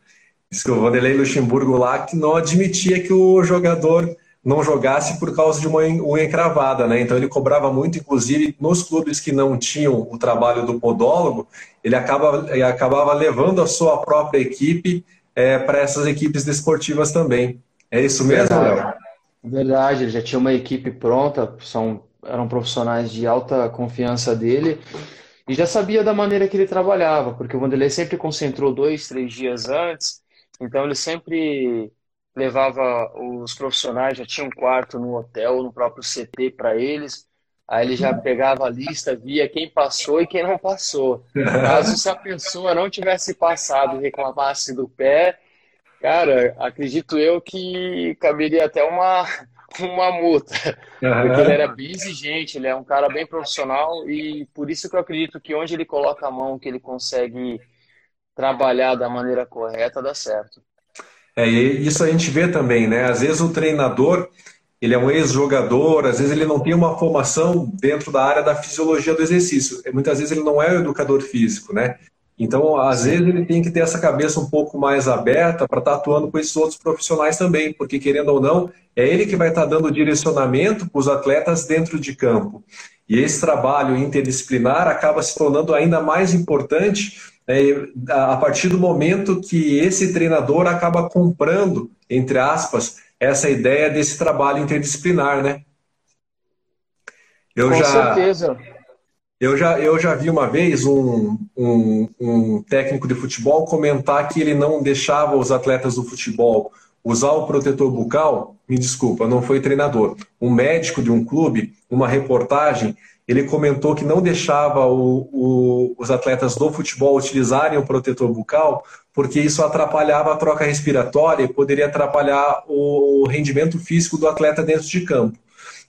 Diz que o Vanderlei Luxemburgo lá que não admitia que o jogador não jogasse por causa de uma unha encravada, né? Então ele cobrava muito, inclusive nos clubes que não tinham o trabalho do podólogo, ele, acaba, ele acabava levando a sua própria equipe é, para essas equipes desportivas também. É isso mesmo, Léo? Verdade, ele já tinha uma equipe pronta, são, eram profissionais de alta confiança dele e já sabia da maneira que ele trabalhava, porque o Vanderlei sempre concentrou dois, três dias antes, então ele sempre levava os profissionais, já tinha um quarto no hotel, no próprio CT para eles, Aí ele já pegava a lista, via quem passou e quem não passou. Caso se a pessoa não tivesse passado e reclamasse do pé, cara, acredito eu que caberia até uma, uma multa. Uhum. Porque ele era bem exigente, ele é um cara bem profissional e por isso que eu acredito que onde ele coloca a mão, que ele consegue trabalhar da maneira correta, dá certo. É, isso a gente vê também, né? Às vezes o treinador ele é um ex-jogador, às vezes ele não tem uma formação dentro da área da fisiologia do exercício. Muitas vezes ele não é o educador físico, né? Então, às vezes ele tem que ter essa cabeça um pouco mais aberta para estar tá atuando com esses outros profissionais também, porque querendo ou não, é ele que vai estar tá dando direcionamento para os atletas dentro de campo. E esse trabalho interdisciplinar acaba se tornando ainda mais importante a partir do momento que esse treinador acaba comprando, entre aspas, essa ideia desse trabalho interdisciplinar, né? Eu Com já, certeza. Eu já, eu já vi uma vez um, um, um técnico de futebol comentar que ele não deixava os atletas do futebol usar o protetor bucal. Me desculpa, não foi treinador. Um médico de um clube, uma reportagem, ele comentou que não deixava o, o, os atletas do futebol utilizarem o protetor bucal porque isso atrapalhava a troca respiratória e poderia atrapalhar o rendimento físico do atleta dentro de campo.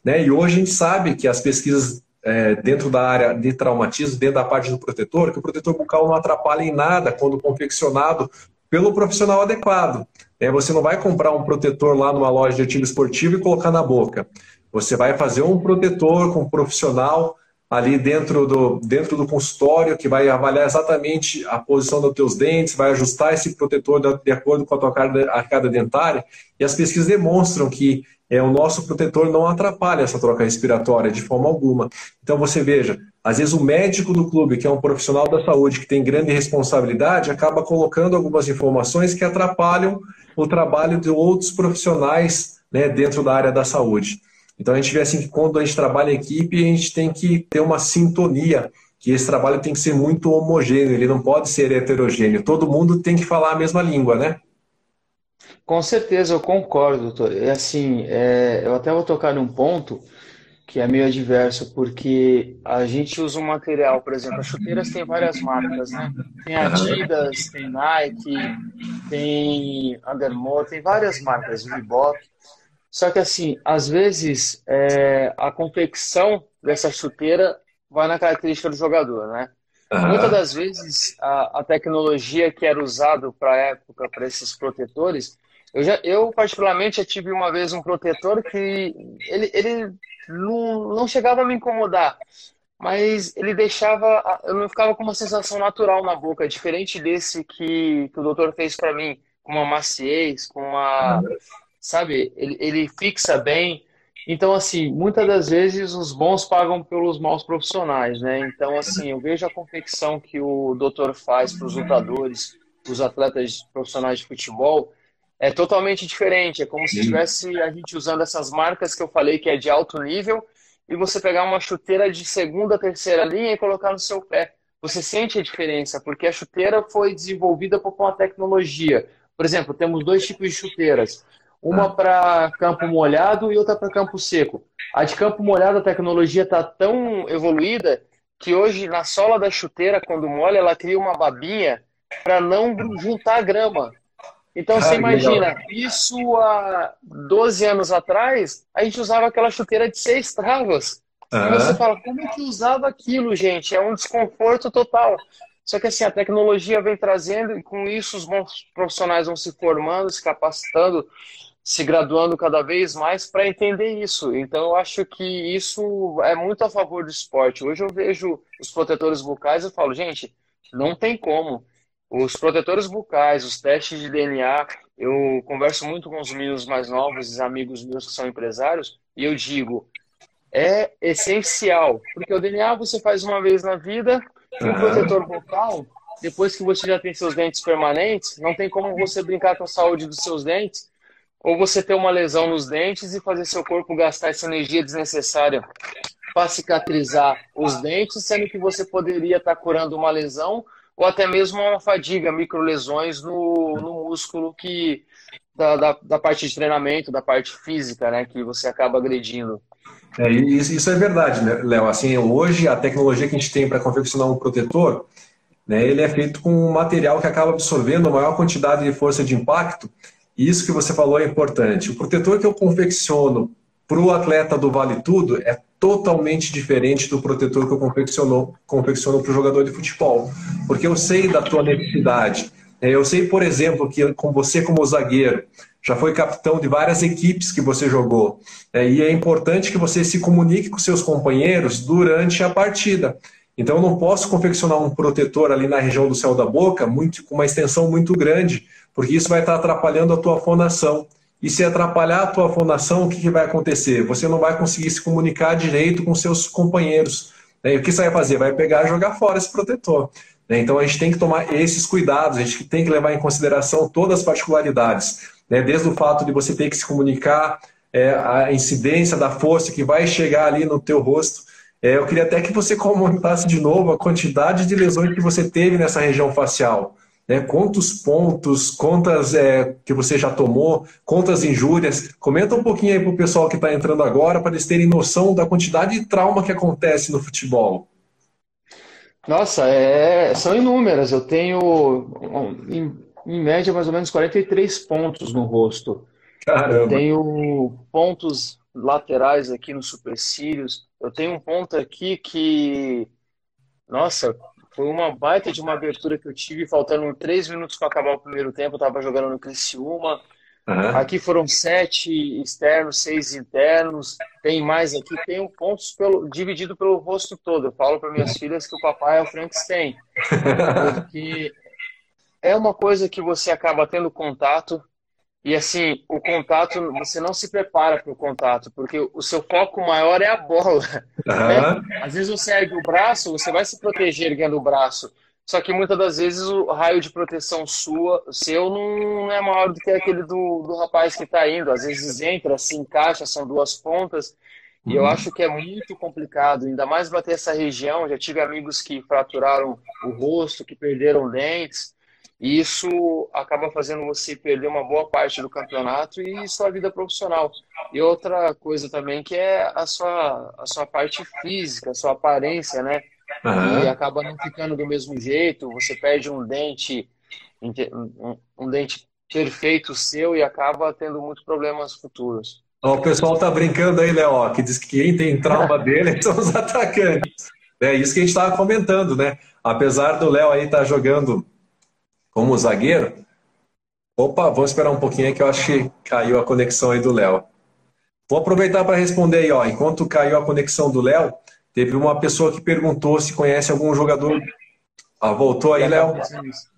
Né? E hoje a gente sabe que as pesquisas é, dentro da área de traumatismo, dentro da parte do protetor, que o protetor bucal não atrapalha em nada quando confeccionado pelo profissional adequado. É, você não vai comprar um protetor lá numa loja de artigo esportivo e colocar na boca. Você vai fazer um protetor com um profissional ali dentro do, dentro do consultório, que vai avaliar exatamente a posição dos teus dentes, vai ajustar esse protetor de, acordo com a tua arcada dentária, e as pesquisas demonstram que é, o nosso protetor não atrapalha essa troca respiratória de forma alguma. Então você veja, às vezes o médico do clube, que é um profissional da saúde que tem grande responsabilidade, acaba colocando algumas informações que atrapalham o trabalho de outros profissionais né, dentro da área da saúde. Então a gente vê assim que quando a gente trabalha em equipe, a gente tem que ter uma sintonia, que esse trabalho tem que ser muito homogêneo, ele não pode ser heterogêneo. Todo mundo tem que falar a mesma língua, né? Com certeza, eu concordo, doutor. É assim, é, eu até vou tocar num ponto que é meio adverso, porque a gente usa um material, por exemplo, as chuteiras têm várias marcas, né? Tem Adidas, tem Nike, tem Under Armour, tem várias marcas, Reebok. Só que assim, às vezes é, a confecção dessa chuteira vai na característica do jogador, né? Uhum. Muitas das vezes a, a tecnologia que era usada para a época para esses protetores, eu já, eu particularmente já tive uma vez um protetor que ele, ele não, não chegava a me incomodar, mas ele deixava, eu não ficava com uma sensação natural na boca, diferente desse que, que o doutor fez para mim, com uma maciez, com uma sabe? Ele, ele fixa bem. Então, assim, muitas das vezes os bons pagam pelos maus profissionais, né? Então, assim, eu vejo a confecção que o doutor faz para os lutadores, os atletas profissionais de futebol, é totalmente diferente. É como se estivesse a gente usando essas marcas que eu falei que é de alto nível e você pegar uma chuteira de segunda, terceira linha e colocar no seu pé. Você sente a diferença, porque a chuteira foi desenvolvida por uma tecnologia. Por exemplo, temos dois tipos de chuteiras. Uma ah. para campo molhado e outra para campo seco. A de campo molhado, a tecnologia está tão evoluída que hoje na sola da chuteira, quando molha, ela cria uma babinha para não juntar grama. Então ah, você imagina, legal. isso há 12 anos atrás, a gente usava aquela chuteira de seis travas. Uhum. E você fala, como é que usava aquilo, gente? É um desconforto total. Só que assim, a tecnologia vem trazendo e com isso os bons profissionais vão se formando, se capacitando se graduando cada vez mais para entender isso. Então, eu acho que isso é muito a favor do esporte. Hoje eu vejo os protetores bucais e falo, gente, não tem como. Os protetores bucais, os testes de DNA, eu converso muito com os meninos mais novos, amigos meus que são empresários, e eu digo, é essencial, porque o DNA você faz uma vez na vida, e o protetor bucal, depois que você já tem seus dentes permanentes, não tem como você brincar com a saúde dos seus dentes, ou você ter uma lesão nos dentes e fazer seu corpo gastar essa energia desnecessária para cicatrizar os dentes, sendo que você poderia estar tá curando uma lesão ou até mesmo uma fadiga, microlesões no, no músculo que da, da, da, parte de treinamento, da parte física, né, que você acaba agredindo. É, isso, é verdade, né, Léo? Assim, hoje a tecnologia que a gente tem para confeccionar um protetor, né, ele é feito com um material que acaba absorvendo a maior quantidade de força de impacto. Isso que você falou é importante. O protetor que eu confecciono para o atleta do Vale Tudo é totalmente diferente do protetor que eu confecciono, confecciono para o jogador de futebol. Porque eu sei da tua necessidade. É, eu sei, por exemplo, que com você como zagueiro, já foi capitão de várias equipes que você jogou. É, e é importante que você se comunique com seus companheiros durante a partida. Então eu não posso confeccionar um protetor ali na região do céu da boca muito, com uma extensão muito grande, porque isso vai estar atrapalhando a tua fonação. E se atrapalhar a tua fonação, o que, que vai acontecer? Você não vai conseguir se comunicar direito com seus companheiros. Né? E o que você vai fazer? Vai pegar e jogar fora esse protetor. Né? Então a gente tem que tomar esses cuidados, a gente tem que levar em consideração todas as particularidades. Né? Desde o fato de você ter que se comunicar, é, a incidência da força que vai chegar ali no teu rosto. É, eu queria até que você comentasse de novo a quantidade de lesões que você teve nessa região facial né? Quantos pontos, quantas é, que você já tomou, quantas injúrias. Comenta um pouquinho aí para o pessoal que está entrando agora, para eles terem noção da quantidade de trauma que acontece no futebol. Nossa, é, são inúmeras. Eu tenho, em, em média, mais ou menos 43 pontos no rosto. Caramba. Eu tenho pontos laterais aqui nos supercílios. Eu tenho um ponto aqui que, nossa, foi uma baita de uma abertura que eu tive, faltando três minutos para acabar o primeiro tempo. Eu estava jogando no Criciúma. Uhum. Aqui foram sete externos, seis internos. Tem mais aqui, tem um pontos pelo, dividido pelo rosto todo. Eu falo para minhas filhas que o papai é o Frankenstein. Porque é uma coisa que você acaba tendo contato e assim, o contato, você não se prepara para o contato, porque o seu foco maior é a bola. Uhum. Né? Às vezes você ergue o braço, você vai se proteger erguendo o braço. Só que muitas das vezes o raio de proteção sua, seu não é maior do que aquele do, do rapaz que está indo. Às vezes entra, se encaixa, são duas pontas. E eu uhum. acho que é muito complicado, ainda mais bater essa região. Já tive amigos que fraturaram o rosto, que perderam dentes. E isso acaba fazendo você perder uma boa parte do campeonato e sua vida profissional. E outra coisa também que é a sua, a sua parte física, a sua aparência, né? Uhum. E acaba não ficando do mesmo jeito, você perde um dente, um, um dente perfeito seu e acaba tendo muitos problemas futuros. o pessoal tá brincando aí, Léo, que diz que quem tem trauma dele são os atacantes. É isso que a gente estava comentando, né? Apesar do Léo aí estar tá jogando como zagueiro. Opa, vamos esperar um pouquinho aí que eu acho que caiu a conexão aí do Léo. Vou aproveitar para responder aí, ó. Enquanto caiu a conexão do Léo, teve uma pessoa que perguntou se conhece algum jogador. Ah, voltou aí, Léo?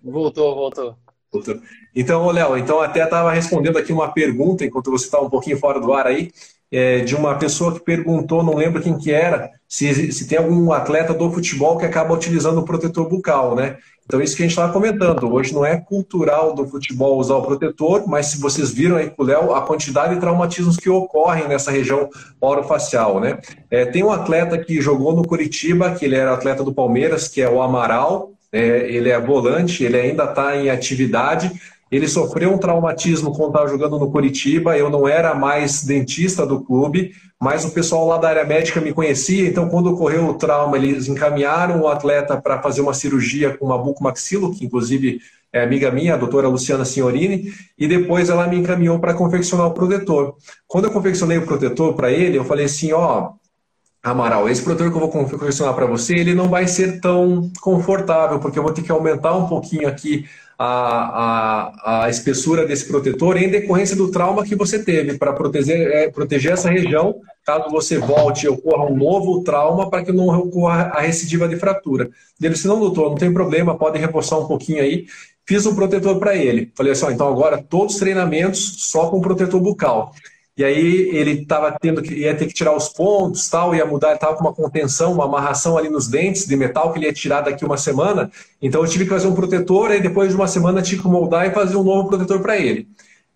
Voltou, voltou. voltou. Então, Léo, então até estava respondendo aqui uma pergunta, enquanto você estava um pouquinho fora do ar aí, é, de uma pessoa que perguntou, não lembro quem que era, se, se tem algum atleta do futebol que acaba utilizando o protetor bucal, né? Então, isso que a gente estava comentando. Hoje não é cultural do futebol usar o protetor, mas se vocês viram aí com o Léo, a quantidade de traumatismos que ocorrem nessa região orofacial, né? É, tem um atleta que jogou no Curitiba, que ele era atleta do Palmeiras, que é o Amaral. É, ele é volante, ele ainda está em atividade, ele sofreu um traumatismo quando estava jogando no Curitiba. Eu não era mais dentista do clube, mas o pessoal lá da área médica me conhecia. Então, quando ocorreu o trauma, eles encaminharam o atleta para fazer uma cirurgia com uma bucomaxilo, que inclusive é amiga minha, a doutora Luciana Signorini, e depois ela me encaminhou para confeccionar o protetor. Quando eu confeccionei o protetor para ele, eu falei assim: ó, Amaral, esse protetor que eu vou confeccionar para você, ele não vai ser tão confortável, porque eu vou ter que aumentar um pouquinho aqui a, a, a espessura desse protetor em decorrência do trauma que você teve, para proteger, é, proteger essa região, caso você volte e ocorra um novo trauma, para que não ocorra a recidiva de fratura. Ele disse, não, doutor, não tem problema, pode reforçar um pouquinho aí. Fiz um protetor para ele. Falei assim, então agora todos os treinamentos só com protetor bucal. E aí ele tava tendo que ia ter que tirar os pontos, tal, ia mudar, estava com uma contenção, uma amarração ali nos dentes de metal que ele ia tirar daqui uma semana. Então eu tive que fazer um protetor, e depois de uma semana tive que moldar e fazer um novo protetor para ele.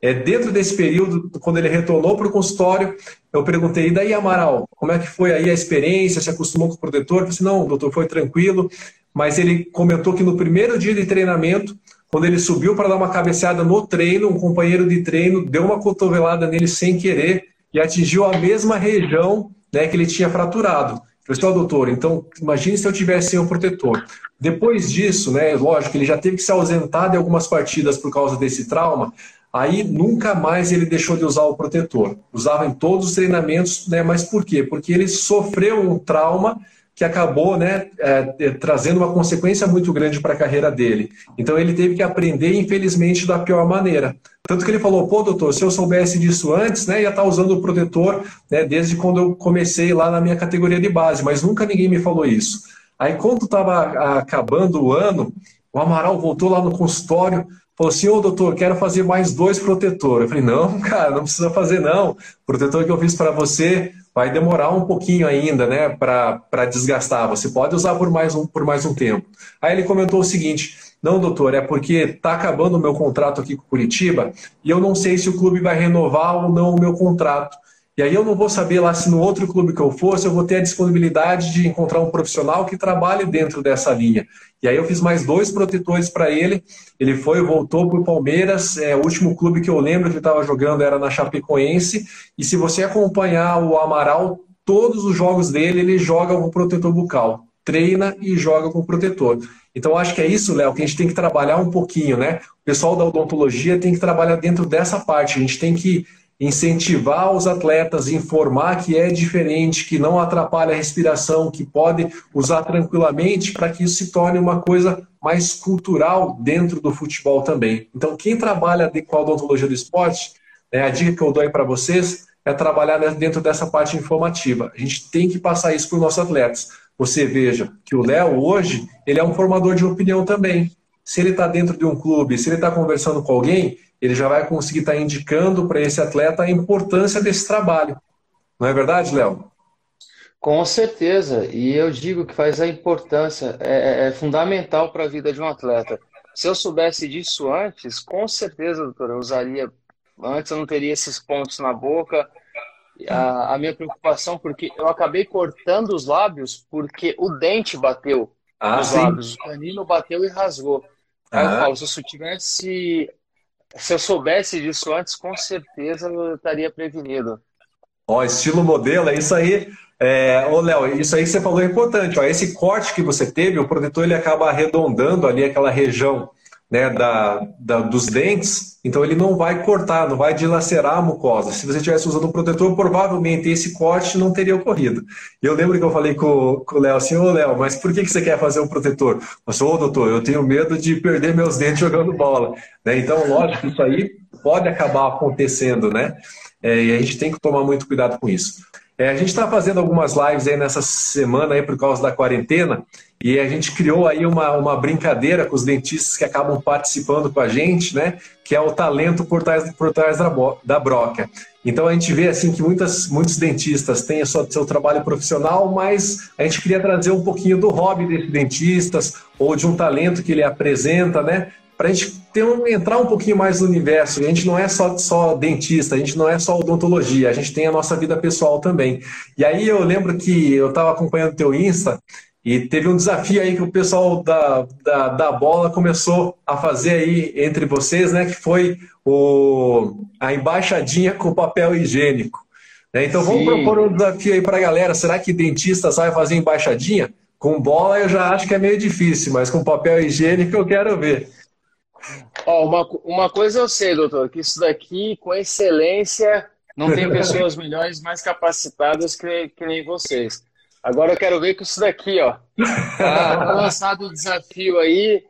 É, dentro desse período, quando ele retornou para o consultório, eu perguntei, e daí, Amaral, como é que foi aí a experiência? Se acostumou com o protetor? Eu disse, não, doutor, foi tranquilo. Mas ele comentou que no primeiro dia de treinamento, quando ele subiu para dar uma cabeceada no treino, um companheiro de treino deu uma cotovelada nele sem querer e atingiu a mesma região né, que ele tinha fraturado. Pessoal, doutor, então imagine se eu tivesse sem o protetor. Depois disso, né, lógico, ele já teve que se ausentar de algumas partidas por causa desse trauma, aí nunca mais ele deixou de usar o protetor. Usava em todos os treinamentos, né, mas por quê? Porque ele sofreu um trauma que acabou né, é, é, trazendo uma consequência muito grande para a carreira dele. Então ele teve que aprender, infelizmente, da pior maneira. Tanto que ele falou, pô, doutor, se eu soubesse disso antes, né, ia estar tá usando o protetor né, desde quando eu comecei lá na minha categoria de base, mas nunca ninguém me falou isso. Aí quando estava acabando o ano, o Amaral voltou lá no consultório, falou assim, ô doutor, quero fazer mais dois protetores. Eu falei, não, cara, não precisa fazer não. O protetor que eu fiz para você vai demorar um pouquinho ainda, né, para desgastar. Você pode usar por mais, um, por mais um tempo. Aí ele comentou o seguinte: não, doutor, é porque está acabando o meu contrato aqui com Curitiba e eu não sei se o clube vai renovar ou não o meu contrato. E aí eu não vou saber lá se no outro clube que eu for, se eu vou ter a disponibilidade de encontrar um profissional que trabalhe dentro dessa linha. E aí eu fiz mais dois protetores para ele. Ele foi voltou para o Palmeiras. É, o último clube que eu lembro que estava jogando era na Chapecoense. E se você acompanhar o Amaral, todos os jogos dele, ele joga com protetor bucal. Treina e joga com protetor. Então acho que é isso, Léo, que a gente tem que trabalhar um pouquinho, né? O pessoal da odontologia tem que trabalhar dentro dessa parte. A gente tem que incentivar os atletas, informar que é diferente, que não atrapalha a respiração, que pode usar tranquilamente para que isso se torne uma coisa mais cultural dentro do futebol também. Então, quem trabalha com a odontologia do esporte, né, a dica que eu dou para vocês é trabalhar dentro dessa parte informativa. A gente tem que passar isso para os nossos atletas. Você veja que o Léo hoje, ele é um formador de opinião também. Se ele está dentro de um clube, se ele está conversando com alguém, ele já vai conseguir estar tá indicando para esse atleta a importância desse trabalho. Não é verdade, Léo? Com certeza, e eu digo que faz a importância, é, é, é fundamental para a vida de um atleta. Se eu soubesse disso antes, com certeza, doutor, eu usaria. Antes eu não teria esses pontos na boca. A, a minha preocupação, porque eu acabei cortando os lábios porque o dente bateu ah, nos sim. lábios, o canino bateu e rasgou. Aí eu falo, se eu tivesse se eu soubesse disso antes, com certeza eu estaria prevenido. Ó, estilo modelo, é isso aí. É, ô, Léo, isso aí que você falou é importante. Ó, esse corte que você teve, o protetor ele acaba arredondando ali aquela região né, da, da, dos dentes, então ele não vai cortar, não vai dilacerar a mucosa. Se você tivesse usando um protetor, provavelmente esse corte não teria ocorrido. Eu lembro que eu falei com, com o Léo assim, ô Léo, mas por que, que você quer fazer um protetor? Eu sou, ô doutor, eu tenho medo de perder meus dentes jogando bola. Né? Então, lógico, isso aí pode acabar acontecendo, né? É, e a gente tem que tomar muito cuidado com isso. É, a gente está fazendo algumas lives aí nessa semana aí por causa da quarentena e a gente criou aí uma, uma brincadeira com os dentistas que acabam participando com a gente, né? Que é o talento por trás, por trás da, da broca. Então a gente vê assim que muitas, muitos dentistas têm o seu, trabalho profissional, mas a gente queria trazer um pouquinho do hobby desses dentistas ou de um talento que ele apresenta, né? para a gente um, entrar um pouquinho mais no universo. A gente não é só, só dentista, a gente não é só odontologia, a gente tem a nossa vida pessoal também. E aí eu lembro que eu estava acompanhando o teu Insta e teve um desafio aí que o pessoal da, da, da, bola começou a fazer aí entre vocês, né? Que foi o, a embaixadinha com papel higiênico. Né? Então vamos propor um desafio aí para a galera. Será que dentista sabe fazer embaixadinha? Com bola eu já acho que é meio difícil, mas com papel higiênico eu quero ver. Ó, uma, uma coisa eu sei, doutor, que isso daqui, com excelência, não tem pessoas melhores, mais capacitadas que, que nem vocês. Agora eu quero ver que isso daqui, ó. Tá lançado o desafio aí.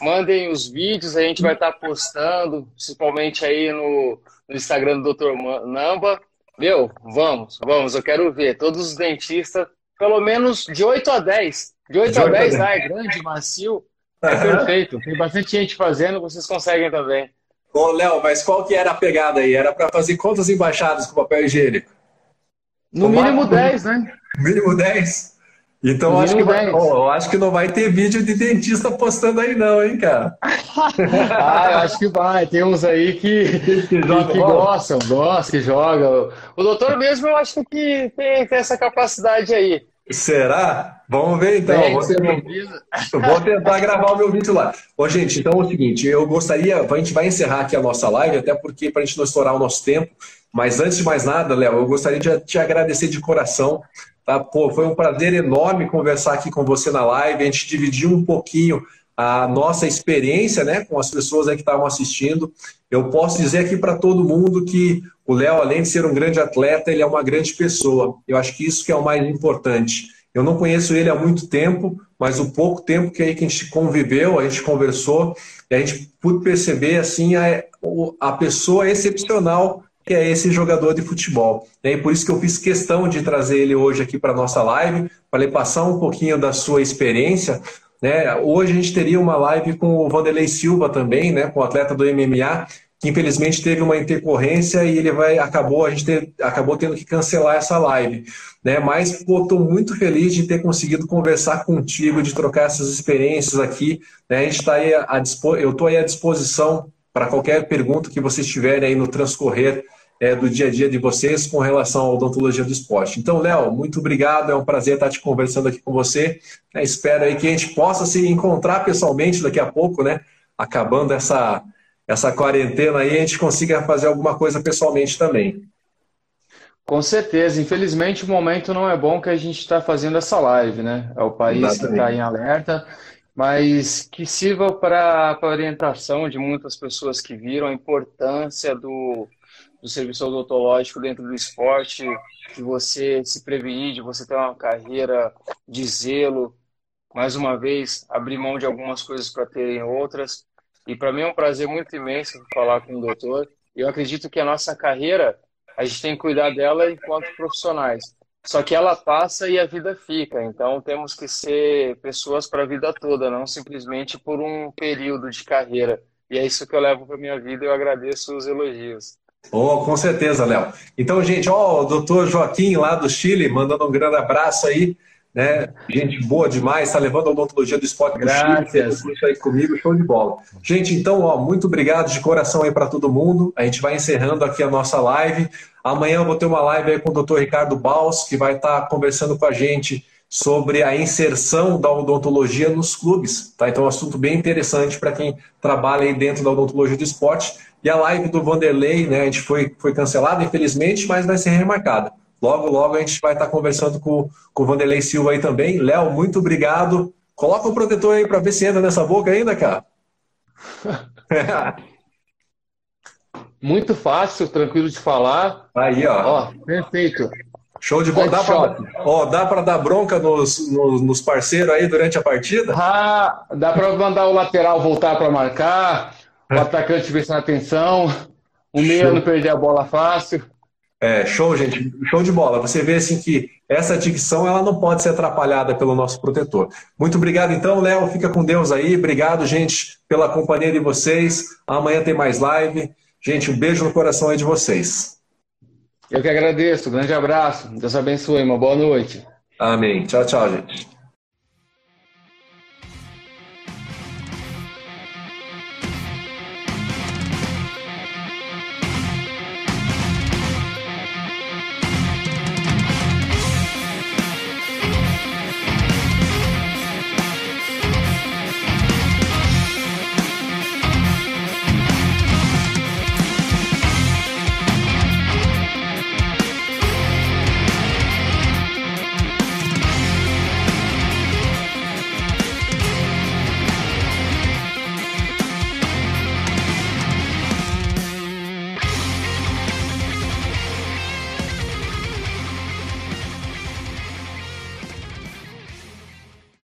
Mandem os vídeos, a gente vai estar tá postando, principalmente aí no, no Instagram do Dr. Namba. Meu, vamos, vamos, eu quero ver. Todos os dentistas, pelo menos de 8 a 10. De 8 a 10, ah, é grande, macio. É perfeito. Tem bastante gente fazendo, vocês conseguem também. Ô, Léo, mas qual que era a pegada aí? Era para fazer quantas embaixadas com papel higiênico? No mínimo 10, né? Mínimo 10? Então no acho que, vai, oh, acho que não vai ter vídeo de dentista postando aí não, hein, cara? ah, eu acho que vai. Tem uns aí que, que, que, que gostam, gostam, que jogam. O doutor mesmo eu acho que tem, tem essa capacidade aí. Será? Vamos ver então. É, vou, vou, tentar gravar o meu vídeo lá. Ô, gente, então é o seguinte, eu gostaria, a gente vai encerrar aqui a nossa live, até porque para a gente não estourar o nosso tempo, mas antes de mais nada, Léo, eu gostaria de te agradecer de coração. Tá? Pô, foi um prazer enorme conversar aqui com você na live, a gente dividiu um pouquinho a nossa experiência né, com as pessoas que estavam assistindo. Eu posso dizer aqui para todo mundo que o Léo, além de ser um grande atleta, ele é uma grande pessoa. Eu acho que isso que é o mais importante. Eu não conheço ele há muito tempo, mas o pouco tempo que, aí que a gente conviveu, a gente conversou, e a gente pôde perceber assim a, a pessoa excepcional que é esse jogador de futebol. E por isso que eu fiz questão de trazer ele hoje aqui para a nossa live, para ele passar um pouquinho da sua experiência, né? Hoje a gente teria uma live com o Vanderlei Silva também, né? com o atleta do MMA, que infelizmente teve uma intercorrência e ele vai acabou a gente ter, acabou tendo que cancelar essa live, né? Mas estou muito feliz de ter conseguido conversar contigo, de trocar essas experiências aqui, né? A gente está aí a eu estou aí à disposição para qualquer pergunta que vocês tiverem aí no transcorrer é, do dia a dia de vocês com relação à odontologia do esporte. Então, Léo, muito obrigado, é um prazer estar te conversando aqui com você. É, espero aí que a gente possa se encontrar pessoalmente daqui a pouco, né? Acabando essa, essa quarentena aí, a gente consiga fazer alguma coisa pessoalmente também. Com certeza. Infelizmente, o momento não é bom que a gente está fazendo essa live, né? É o país Exatamente. que está em alerta, mas que sirva para a orientação de muitas pessoas que viram a importância do, do serviço odontológico dentro do esporte, de você se prevenir, de você ter uma carreira de zelo, mais uma vez, abrir mão de algumas coisas para terem outras. E para mim é um prazer muito imenso falar com o doutor. Eu acredito que a nossa carreira, a gente tem que cuidar dela enquanto profissionais. Só que ela passa e a vida fica. Então temos que ser pessoas para a vida toda, não simplesmente por um período de carreira. E é isso que eu levo para minha vida. Eu agradeço os elogios. Oh, com certeza, Léo. Então, gente, ó, o doutor Joaquim lá do Chile, mandando um grande abraço aí. Né? Gente boa demais, está levando a odontologia do esporte do Chile, aí comigo, show de bola. Gente, então, ó, muito obrigado de coração aí para todo mundo. A gente vai encerrando aqui a nossa live. Amanhã eu vou ter uma live aí com o doutor Ricardo Baus, que vai estar tá conversando com a gente sobre a inserção da odontologia nos clubes. Tá? Então, é um assunto bem interessante para quem trabalha aí dentro da odontologia do esporte. E a live do Vanderlei, né, a gente foi, foi cancelada, infelizmente, mas vai ser remarcada. Logo, logo a gente vai estar conversando com, com o Vanderlei Silva aí também. Léo, muito obrigado. Coloca o protetor aí para ver se entra nessa boca ainda, cara. muito fácil, tranquilo de falar. Aí, ó. Ó, perfeito. Show de bola. Dá para ó, dá para dar bronca nos, nos, nos, parceiros aí durante a partida? Ah, dá para mandar o lateral voltar para marcar o atacante prestando atenção, o meio não perder a bola fácil. É, show, gente, show de bola. Você vê assim que essa dicção ela não pode ser atrapalhada pelo nosso protetor. Muito obrigado então, Léo, fica com Deus aí. Obrigado, gente, pela companhia de vocês. Amanhã tem mais live. Gente, um beijo no coração aí de vocês. Eu que agradeço. Grande abraço. Deus abençoe. Uma boa noite. Amém. Tchau, tchau, gente.